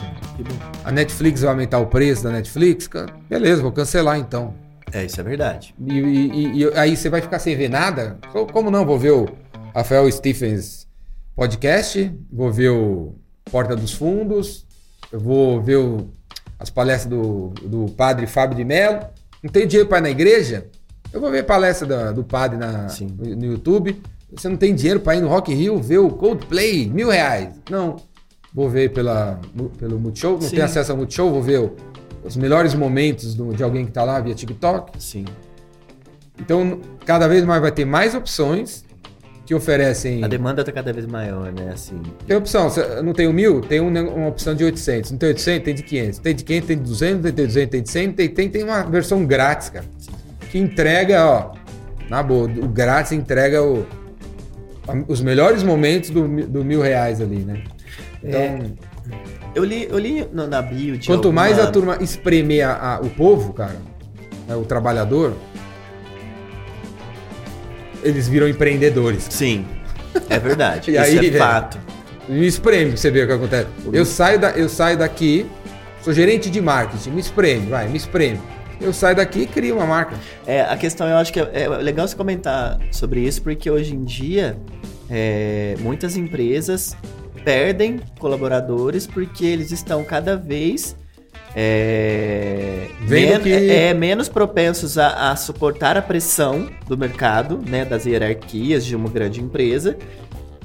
A Netflix vai aumentar o preço da Netflix? Beleza, vou cancelar então. É, isso é verdade. E, e, e, aí você vai ficar sem ver nada? Como não? Vou ver o Rafael Stephens podcast, vou ver o Porta dos Fundos, eu vou ver o, as palestras do, do padre Fábio de Mello. Não tenho dinheiro para ir na igreja? Eu vou ver palestra da, do padre na, no YouTube. Você não tem dinheiro para ir no Rock in Rio ver o Coldplay, mil reais. Não. Vou ver pela, pelo Multishow, não Sim. tenho acesso ao Multishow, vou ver o os melhores momentos do, de alguém que está lá via TikTok. Sim. Então, cada vez mais vai ter mais opções que oferecem. A demanda está cada vez maior, né? Assim. Tem opção. Não tem o mil? Tem uma opção de 800. Não tem 800? Tem de 500. Tem de 500, tem de 200, tem de 200, tem de 100. Tem, tem, tem uma versão grátis, cara. Sim. Que entrega, ó. Na boa, o grátis entrega o, os melhores momentos do, do mil reais ali, né? Então. É. Eu li, eu li na bio Quanto alguma... mais a turma espremer a, a, o povo, cara, né, o trabalhador, eles viram empreendedores. Sim, é verdade. e Isso aí, é fato. Me espreme, você vê o que acontece. Eu saio, da, eu saio daqui, sou gerente de marketing, me espreme, vai, me espreme. Eu saio daqui e crio uma marca. É, a questão eu acho que é, é legal você comentar sobre isso, porque hoje em dia é, muitas empresas perdem colaboradores porque eles estão cada vez é, men que... é, menos propensos a, a, suportar a pressão do mercado, né, das hierarquias de uma grande empresa.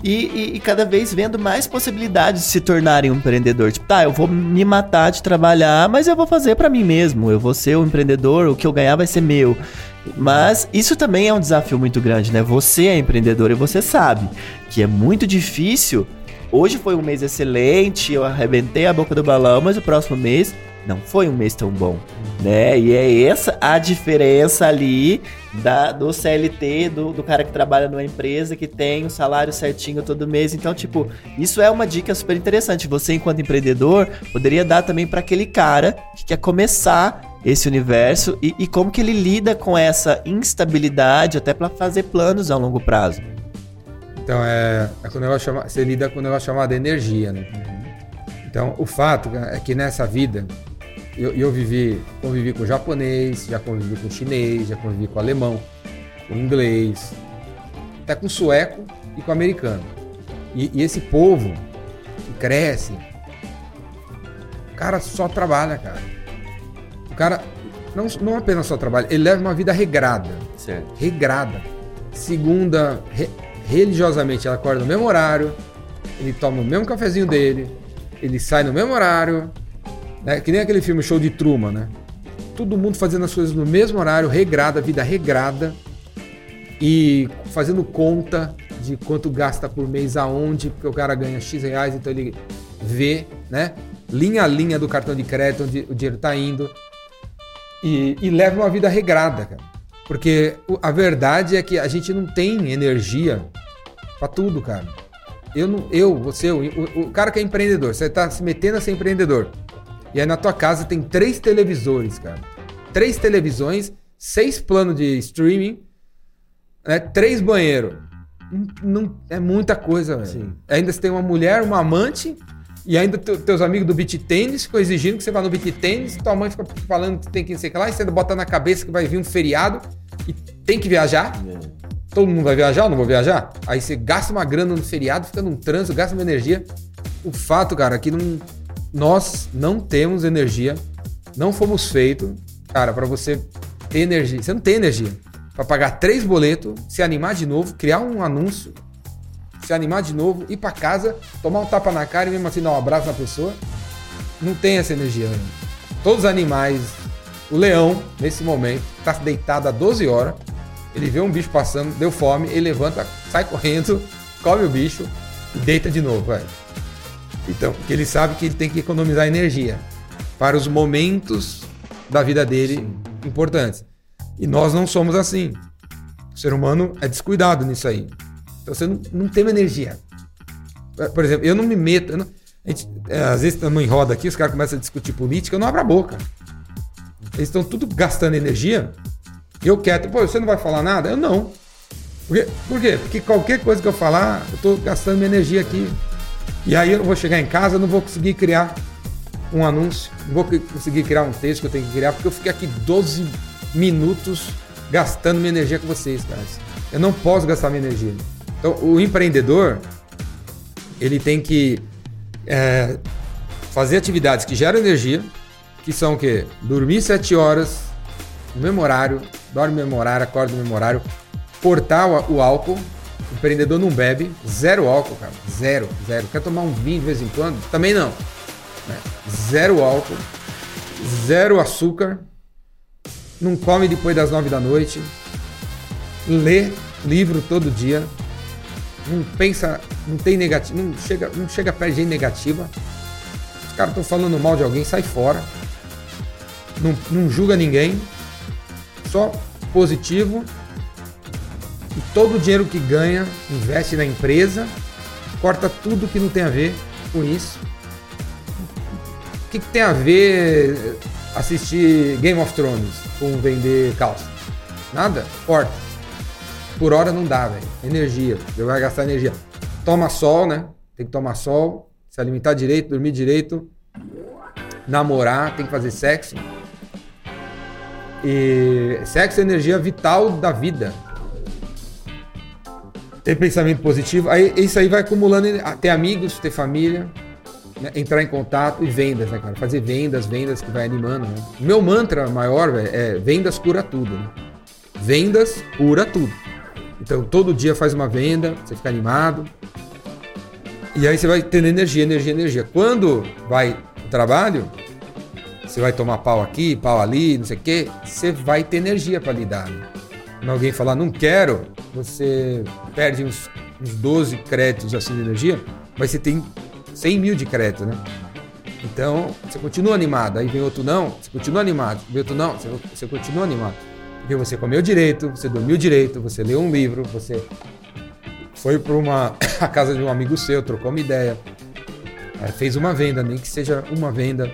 E, e, e, cada vez vendo mais possibilidades de se tornarem um empreendedor. Tipo, tá, eu vou me matar de trabalhar, mas eu vou fazer para mim mesmo. Eu vou ser o um empreendedor, o que eu ganhar vai ser meu. Mas isso também é um desafio muito grande, né? Você é empreendedor e você sabe que é muito difícil Hoje foi um mês excelente, eu arrebentei a boca do balão, mas o próximo mês não foi um mês tão bom, né? E é essa a diferença ali da, do CLT, do, do cara que trabalha numa empresa que tem o salário certinho todo mês. Então, tipo, isso é uma dica super interessante. Você, enquanto empreendedor, poderia dar também para aquele cara que quer começar esse universo e, e como que ele lida com essa instabilidade até para fazer planos a longo prazo. Então, é, é com o negócio chama, você lida com um negócio chamado energia, né? Então, o fato é que nessa vida, eu, eu vivi, convivi com japonês, já convivi com chinês, já convivi com alemão, com inglês, até com sueco e com americano. E, e esse povo que cresce, o cara só trabalha, cara cara não, não apenas só trabalha, ele leva uma vida regrada. Certo. Regrada. Segunda, re- religiosamente, ela acorda no mesmo horário, ele toma o mesmo cafezinho dele, ele sai no mesmo horário, né? Que nem aquele filme Show de Truman, né? Todo mundo fazendo as coisas no mesmo horário, regrada, vida regrada, e fazendo conta de quanto gasta por mês aonde, porque o cara ganha X reais, então ele vê, né? Linha a linha do cartão de crédito onde o dinheiro tá indo. E, e leva uma vida regrada, cara. Porque a verdade é que a gente não tem energia pra tudo, cara. Eu, não, eu você, o, o- cara que é empreendedor, você tá se metendo a ser empreendedor. E aí na tua casa tem três televisores, cara. Três televisões, seis planos de streaming, né? três banheiros. Não, não- é muita coisa, velho. Ainda você tem uma mulher, uma amante, e ainda te- teus amigos do beat tênis ficam exigindo que você vá no beat tênis, tua mãe fica falando que tem que sei lá, e você bota na cabeça que vai vir um feriado e tem que viajar. Todo mundo vai viajar ou não vou viajar? Aí você gasta uma grana no feriado, fica num trânsito, gasta uma energia. O fato, cara, é que não, nós não temos energia, não fomos feitos, cara, pra você ter energia. Você não tem energia. Pra pagar três boletos, se animar de novo, criar um anúncio, se animar de novo, ir pra casa, tomar um tapa na cara e mesmo assim dar um abraço na pessoa. Não tem essa energia. né? Todos os animais, o leão, nesse momento, tá deitado há 12 horas, ele vê um bicho passando, deu fome, ele levanta, sai correndo, come o bicho e deita de novo, velho. Então, porque ele sabe que ele tem que economizar energia para os momentos da vida dele importantes. E nós não somos assim. O ser humano é descuidado nisso aí. Então você não, não tem energia. Por exemplo, eu não me meto. não- a gente, é, às vezes estamos em roda aqui, os caras começam a discutir política, eu não abro a boca. Eles estão tudo gastando energia. E eu quieto, pô, você não vai falar nada? Eu não. Por quê? Por quê? Porque qualquer coisa que eu falar, eu estou gastando minha energia aqui. E aí eu vou chegar em casa, não vou conseguir criar um anúncio, não vou conseguir criar um texto que eu tenho que criar, porque eu fiquei aqui 12 minutos gastando minha energia com vocês, caras. Eu não posso gastar minha energia. Então, o empreendedor, ele tem que é, fazer atividades que geram energia, que são o quê? Dormir 7 horas no mesmo horário, dorme no mesmo horário, acorda no mesmo horário, cortar o álcool. Empreendedor não bebe, zero álcool, cara. Zero, zero. Quer tomar um vinho de vez em quando? Também não. né? Zero álcool, zero açúcar, não come depois das nove da noite, lê livro todo dia, não pensa, não tem negativo, não chega, não chega perto de gente negativa. Os caras estão falando mal de alguém, sai fora. Não, não julga ninguém, só positivo. E todo o dinheiro que ganha, investe na empresa, corta tudo que não tem a ver com isso. O que, que tem a ver assistir Game of Thrones com vender calça? Nada? Corta. Por hora não dá, velho. Energia. Você vai gastar energia. Toma sol, né? Tem que tomar sol, se alimentar direito, dormir direito, namorar, tem que fazer sexo. E sexo é energia vital da vida. Ter pensamento positivo, aí isso aí vai acumulando, ter amigos, ter família, né? entrar em contato e vendas, né, cara? Fazer vendas, vendas que vai animando, né? Meu mantra maior, velho, é vendas cura tudo, né? Vendas cura tudo. Então todo dia faz uma venda, você fica animado. E aí você vai tendo energia, energia, energia. Quando vai o trabalho, você vai tomar pau aqui, pau ali, não sei o quê, você vai ter energia para lidar. Né? Quando alguém falar não quero, você perde uns, uns 12 créditos assim de energia, mas você tem 100 mil de crédito, né? Então, você continua animado. Aí vem outro não, você continua animado. Vem outro não, você, você continua animado. Porque você comeu direito, você dormiu direito, você leu um livro, você foi para uma a casa de um amigo seu, trocou uma ideia, é, fez uma venda, nem que seja uma venda.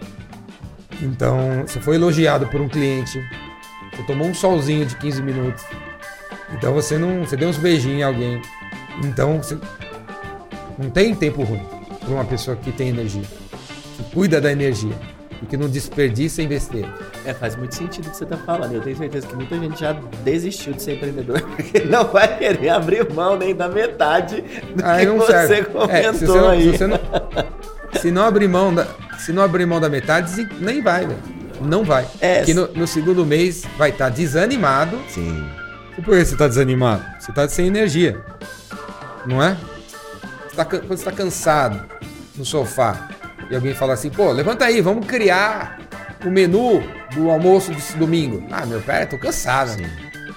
Então, você foi elogiado por um cliente, você tomou um solzinho de 15 minutos. Então você não, você deu uns beijinhos em alguém. Então você não tem tempo ruim para uma pessoa que tem energia, que cuida da energia e que não desperdiça em besteira. É, faz muito sentido o que você tá falando. Eu tenho certeza que muita gente já desistiu de ser empreendedor porque não vai querer abrir mão nem da metade do Aí que você serve. comentou É, se, você não, aí. se, você não, se não abrir mão da, se não abrir mão da metade, nem vai, velho. Não vai. É. Porque no, no segundo mês vai estar desanimado. Sim. E por que você tá desanimado? Você tá sem energia. Não é? Você tá quando você tá cansado no sofá e alguém fala assim, pô, levanta aí, vamos criar o menu do almoço desse domingo. Ah, meu pé, tô cansado. Sim.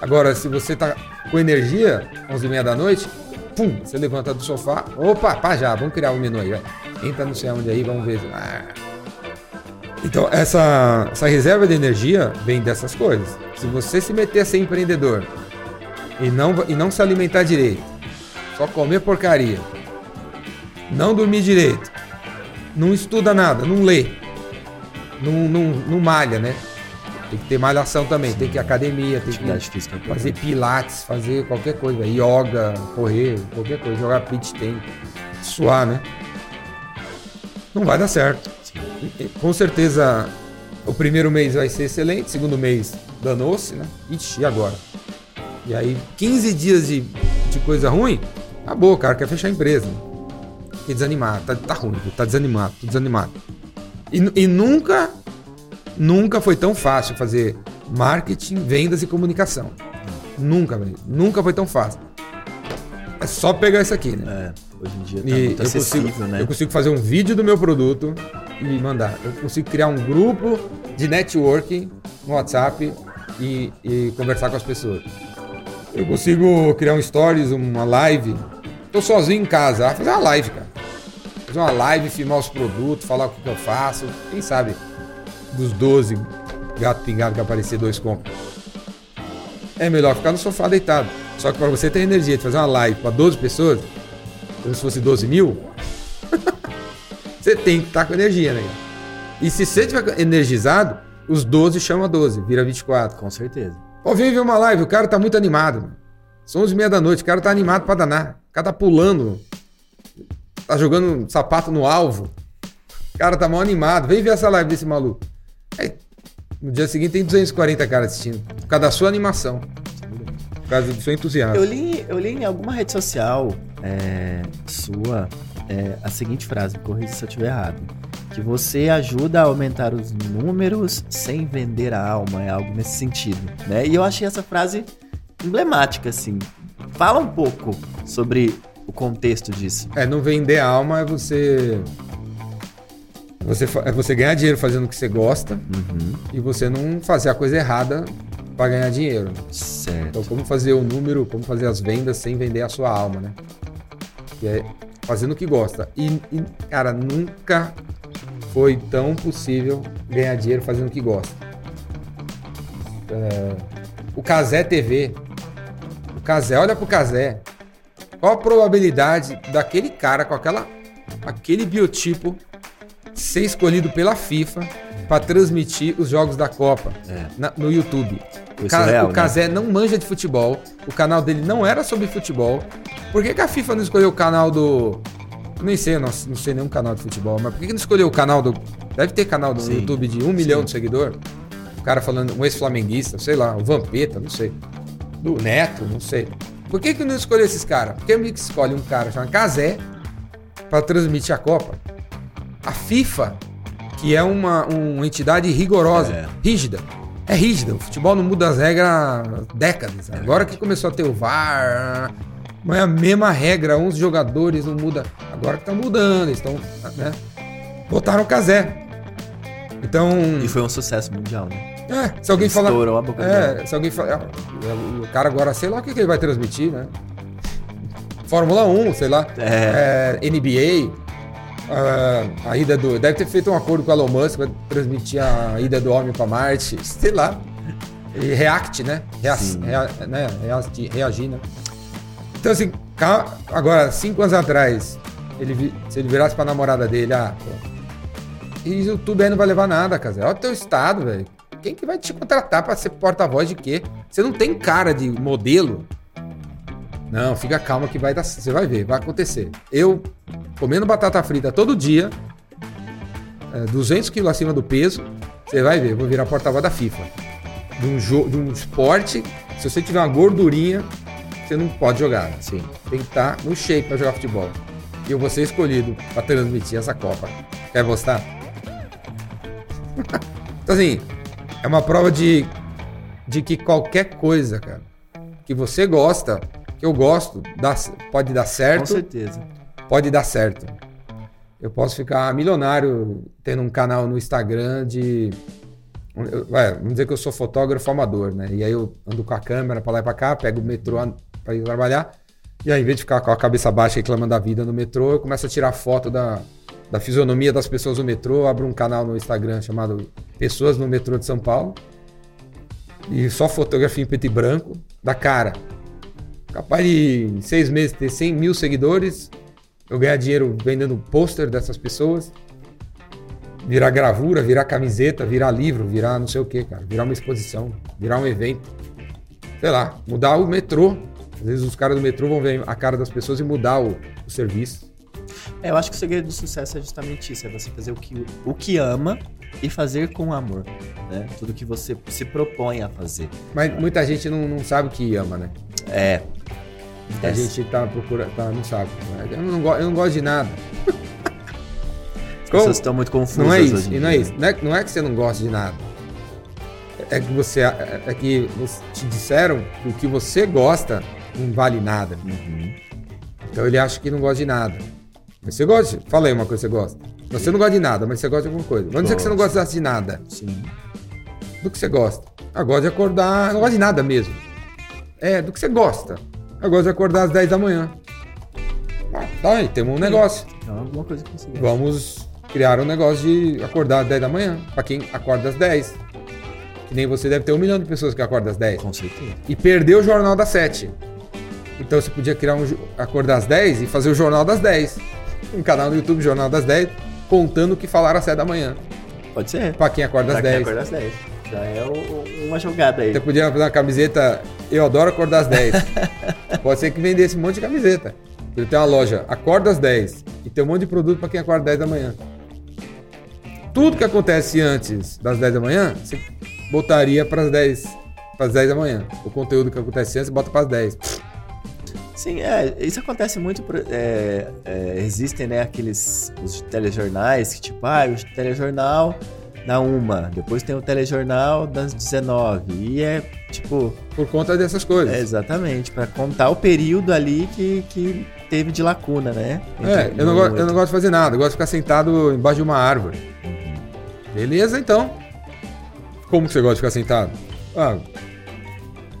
Agora, se você tá com energia, 11 e meia da noite, pum, você levanta do sofá, opa, pá já, vamos criar o menu aí, vai. Entra não sei aonde aí, vamos ver. Ah. Então, essa, essa reserva de energia vem dessas coisas. Se você se meter a ser empreendedor e não, e não se alimentar direito, só comer porcaria, não dormir direito, não estuda nada, não lê, não, não, não malha, né? Tem que ter malhação também, tem que ir à academia, tem que Atividade física. é fazer pilates, fazer qualquer coisa, yoga, correr, qualquer coisa, jogar pitch tennis, suar, né? Não vai dar certo. Com certeza o primeiro mês vai ser excelente, segundo mês danou-se, né? Ixi, e agora? E aí, 15 dias de, de coisa ruim, acabou, o cara quer fechar a empresa. Fiquei desanimado, tá, tá ruim, tá desanimado, tô desanimado. E, e nunca, nunca foi tão fácil fazer marketing, vendas e comunicação. Nunca, velho. Nunca foi tão fácil. É só pegar isso aqui, né? É, hoje em dia tá E muito acessível, consigo, né? eu consigo fazer um vídeo do meu produto e mandar. Eu consigo criar um grupo de networking no WhatsApp e, e conversar com as pessoas. Eu consigo criar um stories, uma live. Tô sozinho em casa, ah, fazer uma live, cara. Fazer uma live, filmar os produtos, falar o que, que eu faço. Quem sabe dos 12 gato pingado que aparecer, dois compras. É melhor ficar no sofá deitado. Só que para você ter energia de fazer uma live para 12 pessoas, como se fosse 12 mil, você tem que estar com energia, né? E se você tiver energizado, os 12 chama 12, vira 24. Com certeza. Pô, vem ver uma live, o cara tá muito animado. Mano. São 11 e meia da noite, o cara tá animado pra danar. O cara tá pulando, tá jogando sapato no alvo. O cara tá mal animado. Vem ver essa live desse maluco. Aí, no dia seguinte tem 240 caras assistindo. Por causa da sua animação. Por causa do seu entusiasmo. Eu li, eu li em alguma rede social é, sua é, a seguinte frase, me corrija se eu estiver errado. Que você ajuda a aumentar os números sem vender a alma, é algo nesse sentido, né? E eu achei essa frase emblemática, assim. Fala um pouco sobre o contexto disso. É, não vender a alma é você. Você, é você ganhar dinheiro fazendo o que você gosta Uhum. e você não fazer a coisa errada pra ganhar dinheiro. Certo. Então, como fazer o número, como fazer as vendas sem vender a sua alma, né? Que é fazendo o que gosta. E, e, cara, nunca foi tão possível ganhar dinheiro fazendo o que gosta. É, o Casé TV. O Casé, olha pro Casé. Qual a probabilidade daquele cara com aquela, aquele biotipo ser escolhido pela FIFA para transmitir os jogos da Copa É. na- no YouTube? Foi O, Ca- surreal, o né? Casé não manja de futebol. O canal dele não era sobre futebol. Por que, que a FIFA não escolheu o canal do. Nem sei, não, não sei nenhum canal de futebol, mas por que, que não escolheu o canal do. Deve ter canal do Sim. YouTube de um milhão de seguidor. O cara falando, um ex-flamenguista, sei lá, o Vampeta, não sei. Do Neto, não sei. Por que, que não escolheu esses caras? Por que que escolhe um cara chamado Casé para transmitir a Copa? A FIFA, que é uma, uma entidade rigorosa, É. rígida. É rígida. O futebol não muda as regras há décadas. Agora que começou a ter o VAR, mas é a mesma regra. Uns jogadores não muda. Agora que tá mudando, eles estão. Né? Botaram o Casé. Então. E foi um sucesso mundial, né? É, se alguém falar. Estourou a boca É, se alguém falar. O o cara agora, sei lá o que, que ele vai transmitir, né? Fórmula 1, sei lá. É. É, NBA. A- a ida do. Deve ter feito um acordo com o Elon Musk para transmitir a ida do homem para Marte, sei lá. E React, né? Rea, rea- né? Reagir, reagir, né? Então, assim, agora, cinco anos atrás, ele, se ele virasse pra namorada dele, ah, pô, e YouTube aí não vai levar nada, cara. Olha o teu estado, velho. Quem que vai te contratar pra ser porta-voz de quê? Você não tem cara de modelo. Não, fica calma que vai dar. Você vai ver, vai acontecer. Eu comendo batata frita todo dia, é, 200 quilos acima do peso, você vai ver, vou virar porta-voz da FIFA. De um, de um esporte, se você tiver uma gordurinha, você não pode jogar. Sim. Tem que estar no shape pra jogar futebol. E eu vou ser escolhido pra transmitir essa Copa. Quer gostar? então, assim, É uma prova de, de que qualquer coisa, cara, que você gosta, eu gosto, dá, pode dar Com certo, certeza. pode dar certo. Eu posso ficar milionário tendo um canal no Instagram de. eu- vai, vamos dizer que eu sou fotógrafo amador, né? E aí eu ando com a câmera pra lá e pra cá, pego o metrô pra ir trabalhar. E aí, em vez de ficar com a cabeça baixa reclamando da vida no metrô, eu começo a tirar foto da, da fisionomia das pessoas no metrô. Abro um canal no Instagram chamado Pessoas no Metrô de São Paulo. E só fotografia em preto e branco da cara. Capaz de em seis meses ter 100 mil seguidores, eu ganhar dinheiro vendendo pôster dessas pessoas, virar gravura, virar camiseta, virar livro, virar não sei o que, cara, virar uma exposição, virar um evento, sei lá, mudar o metrô. Às vezes os caras do metrô vão ver a cara das pessoas e mudar o, o serviço. É, eu acho que o segredo do sucesso é justamente isso, é você fazer o que, o que ama e fazer com amor, né? Tudo que você se propõe a fazer. Mas muita gente não, não sabe o que ama, né? É. É. gente tá procurando, tá, não sabe. Eu não, eu não gosto de nada. As pessoas estão muito confusas Não é isso, não é isso. Não é, não é que você não gosta de nada. É que você. É é que te disseram que o que você gosta não vale nada. Uhum. Então ele acha que não gosta de nada. Mas você gosta? Fala aí uma coisa que você gosta. Você não gosta de nada, mas você gosta de alguma coisa. Vamos dizer que você não gosta de nada. Sim. Do que você gosta? Eu gosto de acordar. Não gosto de nada mesmo. É, do que você gosta. Eu gosto de acordar às 10 da manhã. Tá aí, temos um negócio. Então, alguma coisa que você. Vamos criar um negócio de acordar às 10 da manhã. Pra quem acorda às 10. Que nem você deve ter um milhão de pessoas que acordam às 10. Com certeza. E perdeu o jornal das 7. Então você podia criar um. acordar às 10 e fazer o jornal das 10. Um canal no YouTube, Jornal das 10, contando o que falaram às 7 da manhã. Pode ser. Pra quem acorda às Pra quem 10. acorda às 10. Já é o- uma jogada aí. Você podia fazer uma camiseta Eu adoro acordar às 10. Pode ser que vendesse um monte de camiseta. Ele tem uma loja, acorda às 10. E tem um monte de produto pra quem acorda às 10 da manhã. Tudo que acontece antes das 10 da manhã, você botaria pras 10, pras 10 da manhã. O conteúdo que acontece antes, você bota pras 10. Sim, é, isso acontece muito. é, é, existem, né, aqueles os telejornais que, tipo, ah, o telejornal da uma, depois tem o telejornal das 19. E é, tipo, Por conta dessas coisas. é exatamente, pra contar o período ali que, que teve de lacuna, né? É, Entre eu não, go- outro. eu não gosto de fazer nada, eu gosto de ficar sentado embaixo de uma árvore. Beleza, então. Como que você gosta de ficar sentado? Ah,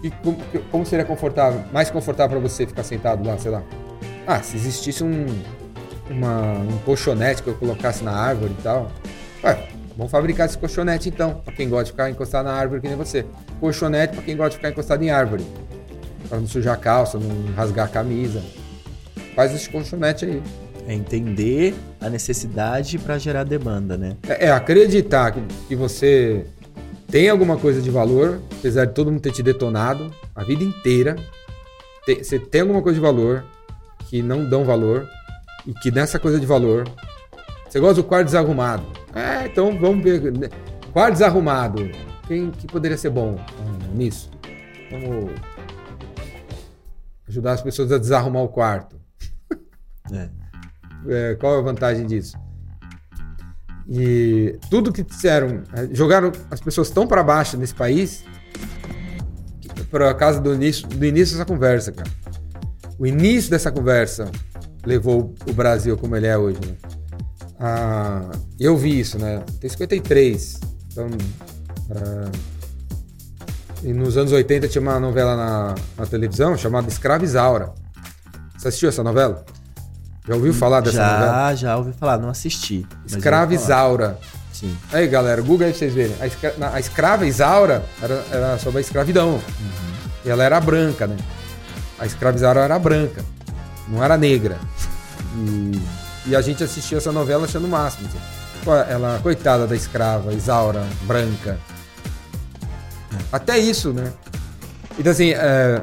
e como, como seria confortável, mais confortável pra você ficar sentado lá, sei lá? Ah, se existisse um, uma- um colchonete que eu colocasse na árvore e tal. Ué, vamos fabricar esse colchonete então, pra quem gosta de ficar encostado na árvore que nem você. Colchonete pra quem gosta de ficar encostado em árvore. Pra não sujar a calça, não rasgar a camisa. Faz esse colchonete aí. É entender a necessidade pra gerar demanda, né? É, é acreditar que, que você tem alguma coisa de valor, apesar de todo mundo ter te detonado a vida inteira. Te- você tem alguma coisa de valor que não dão valor e que nessa coisa de valor. Você gosta do quarto desarrumado. É, então vamos ver. né? Quarto desarrumado. Quem que poderia ser bom hum, nisso? Vamos ajudar as pessoas a desarrumar o quarto. É. É, qual é a vantagem disso? E tudo que disseram, é, jogaram as pessoas tão para baixo nesse país, por causa do início, do início dessa conversa, cara. O início dessa conversa levou o Brasil como ele é hoje, né? Ah, eu vi isso, né? Tem 53. Então, ah, e nos anos 80 tinha uma novela na, na televisão chamada Escrava Isaura. Você assistiu essa novela? Já ouviu falar dessa já, novela? já ouvi falar, não assisti. mas já Escrava ouvi falar. Isaura. Sim. Aí, galera, Google aí pra vocês verem. A, escra- a escrava Isaura era, era sobre a escravidão. E ela era branca, né? A escrava Isaura era branca, não era negra. E, e a gente assistia essa novela achando o máximo. assim. Ela, coitada da escrava Isaura, branca. Até isso, né? Então, assim, é,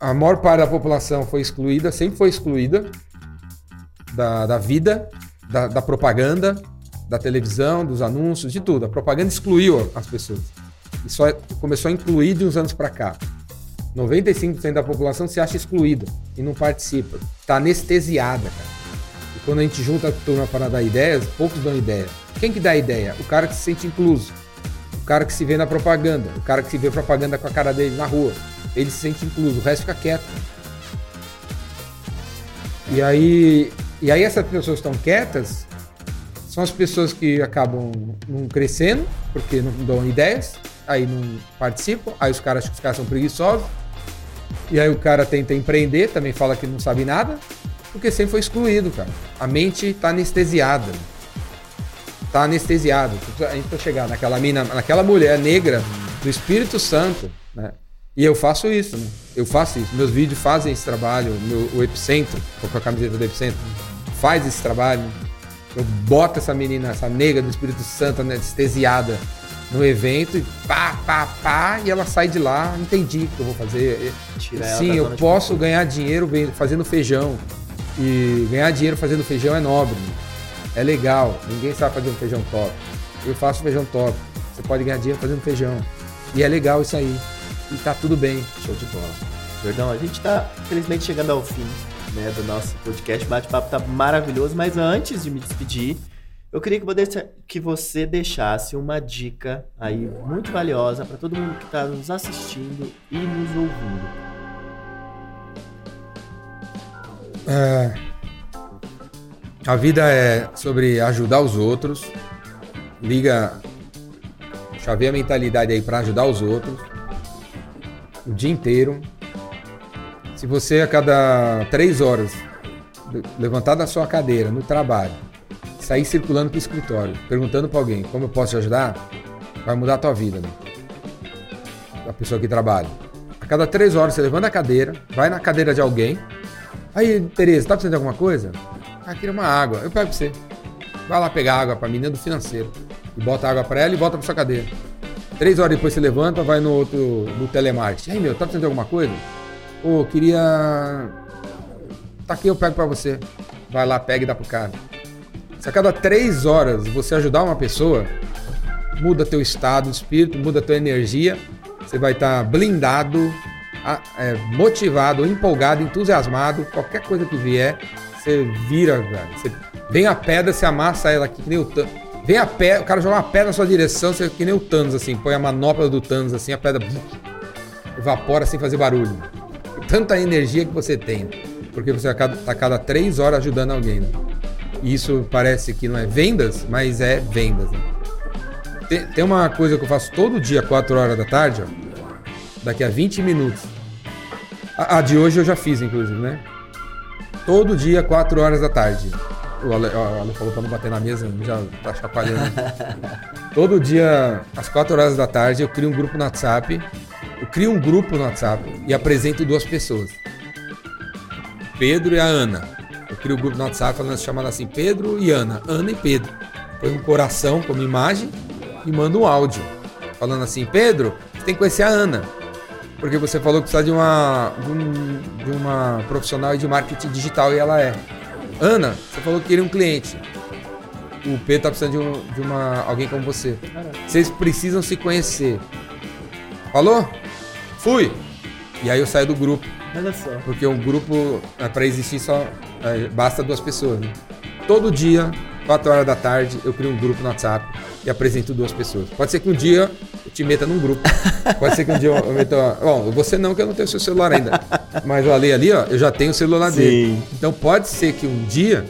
a maior parte da população foi excluída, sempre foi excluída da, da vida, da, da propaganda, da televisão, dos anúncios, de tudo. A propaganda excluiu as pessoas. E só começou a incluir de uns anos para cá. 95% da população se acha excluída e não participa. Está anestesiada, cara. Quando a gente junta a turma para dar ideias, poucos dão ideia. Quem que dá ideia? O cara que se sente incluso. o cara que se vê na propaganda, o cara que se vê propaganda com a cara dele na rua. Ele se sente incluso, o resto fica quieto. E aí, e aí essas pessoas estão quietas são as pessoas que acabam não crescendo, porque não dão ideias, aí não participam, aí os caras acham que os caras são preguiçosos, e aí o cara tenta empreender, também fala que não sabe nada, porque sempre foi excluído, cara. A mente tá anestesiada. Tá anestesiada. A gente precisa chegar naquela mina, naquela mulher negra do Espírito Santo, né? E eu faço isso, né? Eu faço isso. Meus vídeos fazem esse trabalho. Meu, o Epicentro, com a camiseta do Epicentro, faz esse trabalho. Eu boto essa menina, essa negra do Espírito Santo anestesiada no evento e pá, pá, pá, e ela sai de lá, entendi o que eu vou fazer. Sim, eu posso ganhar dinheiro fazendo feijão. E ganhar dinheiro fazendo feijão é nobre. É legal. Ninguém sabe fazer um feijão top. Eu faço feijão top. Você pode ganhar dinheiro fazendo feijão. E é legal isso aí. E tá tudo bem. Show de bola. Jordão, a gente tá, felizmente, chegando ao fim né, do nosso podcast. Bate-papo tá maravilhoso, mas antes de me despedir, eu queria que você deixasse uma dica aí muito valiosa para todo mundo que está nos assistindo e nos ouvindo. É, a vida é sobre ajudar os outros. Liga, chaveia a mentalidade aí para ajudar os outros o dia inteiro. Se você a cada três horas levantar da sua cadeira no trabalho, sair circulando pro escritório, perguntando para alguém como eu posso te ajudar, vai mudar a tua vida, né? A pessoa que trabalha. A cada três horas você levanta a cadeira, vai na cadeira de alguém. Aí, Tereza, tá precisando de alguma coisa? Ah, queria uma água. Eu pego pra você. Vai lá pegar água pra menina do financeiro. E bota água pra ela e volta pra sua cadeira. Três horas depois você levanta, vai no outro, no telemarketing. Aí, meu, tá precisando de alguma coisa? Pô, oh, queria. Tá aqui, eu pego pra você. Vai lá, pega e dá pro cara. Se a cada três horas você ajudar uma pessoa, muda teu estado de espírito, muda tua energia. Você vai estar tá blindado, é, motivado, empolgado, entusiasmado. Qualquer coisa que vier, você vira, velho. Vem a pedra, você amassa ela aqui, que nem o Thanos. Vem a pedra, o cara joga uma pedra na sua direção, você que nem o Thanos, assim, põe a manopla do Thanos, assim, a pedra evapora sem fazer barulho tanta energia que você tem. Porque você está cada, cada três horas ajudando alguém. Né? E isso parece que não é vendas, mas é vendas. Né? Tem, tem, uma coisa que eu faço todo dia, 4 horas da tarde, ó, daqui a 20 minutos. A, a, de hoje eu já fiz, inclusive, né? Todo dia, 4 horas da tarde. O Ale, o Ale falou para não bater na mesa, já tá chacoalhando. todo dia, às 4 horas da tarde, eu crio um grupo no WhatsApp eu crio um grupo no WhatsApp e apresento duas pessoas. Pedro e a Ana. Eu crio um grupo no WhatsApp falando chamando assim Pedro e Ana, Ana e Pedro. Põe um coração como imagem e manda um áudio falando assim: Pedro, você tem que conhecer a Ana. Porque você falou que precisa de uma, de, um, de uma profissional de marketing digital e ela é. Ana, você falou que queria um cliente. O Pedro tá precisando de, um, de uma, alguém como você. Vocês precisam se conhecer. Falou? Fui. E aí eu saio do grupo. Olha só. Porque um grupo, é, para existir, só é, basta duas pessoas. Né? Todo dia, 4 horas da tarde, eu crio um grupo no WhatsApp e apresento duas pessoas. Pode ser que um dia eu te meta num grupo. Pode ser que um dia eu meta. Bom, você não, que eu não tenho seu celular ainda. Mas o Ale ali, ó, eu já tenho o celular Sim. dele. Então pode ser que um dia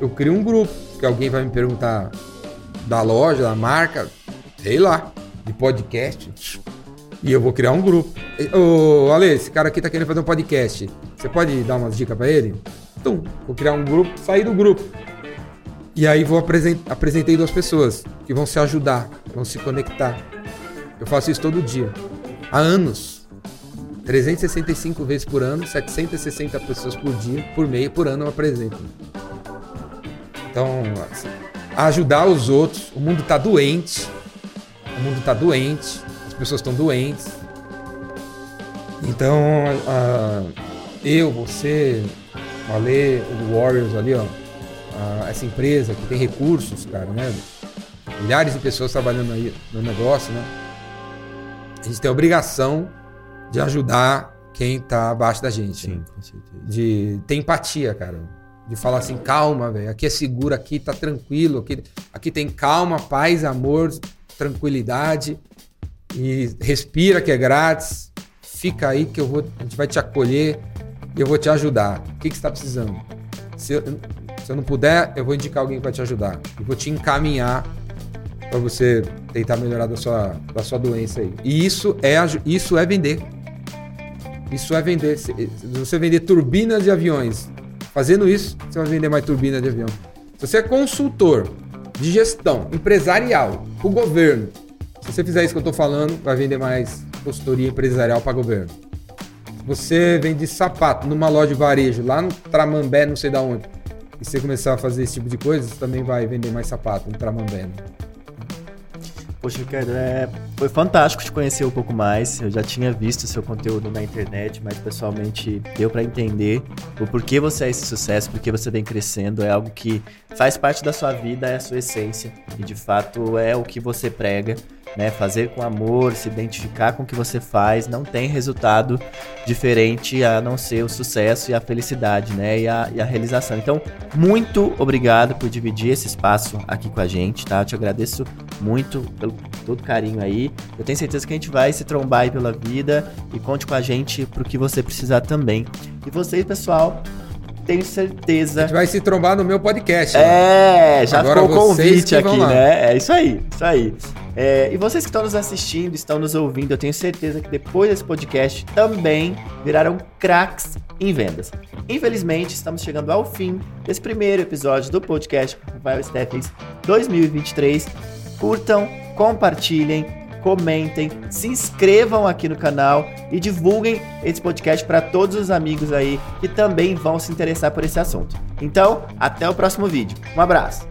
eu crie um grupo, que alguém vai me perguntar da loja, da marca, sei lá, de podcast. E eu vou criar um grupo. Ô, Ale, esse cara aqui tá querendo fazer um podcast. Você pode dar umas dicas para ele? Então, vou criar um grupo, sair do grupo. E aí vou apresentar, apresentei duas pessoas que vão se ajudar, vão se conectar. Eu faço isso todo dia. Há anos. 365 vezes por ano, 760 pessoas por dia, por mês, por ano eu apresento. Então, assim, ajudar os outros. O mundo está doente. O mundo está doente pessoas estão doentes. Então, eu, você, o Ale, o Warriors ali, ó, essa empresa que tem recursos, cara, né? Milhares de pessoas trabalhando aí no negócio, né? A gente tem a obrigação de ajudar quem tá abaixo da gente. Sim, né? com certeza. De ter empatia, cara. De falar assim, calma, velho. Aqui é seguro, aqui tá tranquilo, aqui, aqui tem calma, paz, amor, tranquilidade E respira que é grátis. Fica aí que eu vou, a gente vai te acolher e eu vou te ajudar. O que, que você está precisando? Se eu, se eu não puder, eu vou indicar alguém para te ajudar. E vou te encaminhar para você tentar melhorar da sua, da sua doença aí. E isso é, isso é vender. Isso é vender. Se você vender turbinas de aviões, fazendo isso, você vai vender mais turbina de avião. Se você é consultor de gestão empresarial, o governo, se você fizer isso que eu estou falando, vai vender mais consultoria empresarial para governo. Você vende sapato numa loja de varejo, lá no Tramambé, não sei da onde, e você começar a fazer esse tipo de coisa, você também vai vender mais sapato Tramambé. Né? Poxa, Ricardo, é... foi fantástico te conhecer um pouco mais. Eu já tinha visto seu conteúdo na internet, mas pessoalmente deu para entender o porquê você é esse sucesso, porque você vem crescendo. É algo que faz parte da sua vida, é a sua essência e de fato é o que você prega né? Fazer com amor, se identificar com o que você faz, não tem resultado diferente a não ser o sucesso e a felicidade, né? E a, e a realização. Então, muito obrigado por dividir esse espaço aqui com a gente, tá? Eu te agradeço muito pelo todo carinho aí. Eu tenho certeza que a gente vai se trombar aí pela vida e conte com a gente pro que você precisar também. E vocês, pessoal, tenho certeza. A gente vai se trombar no meu podcast. É, né? já Agora ficou o convite aqui, né? É isso aí, isso aí. É, e vocês que estão nos assistindo, estão nos ouvindo, eu tenho certeza que depois desse podcast também viraram craques em vendas. Infelizmente, estamos chegando ao fim desse primeiro episódio do podcast Rafael Steffens 2023. Curtam, compartilhem comentem, se inscrevam aqui no canal e divulguem esse podcast para todos os amigos aí que também vão se interessar por esse assunto. Então, até o próximo vídeo. Um abraço.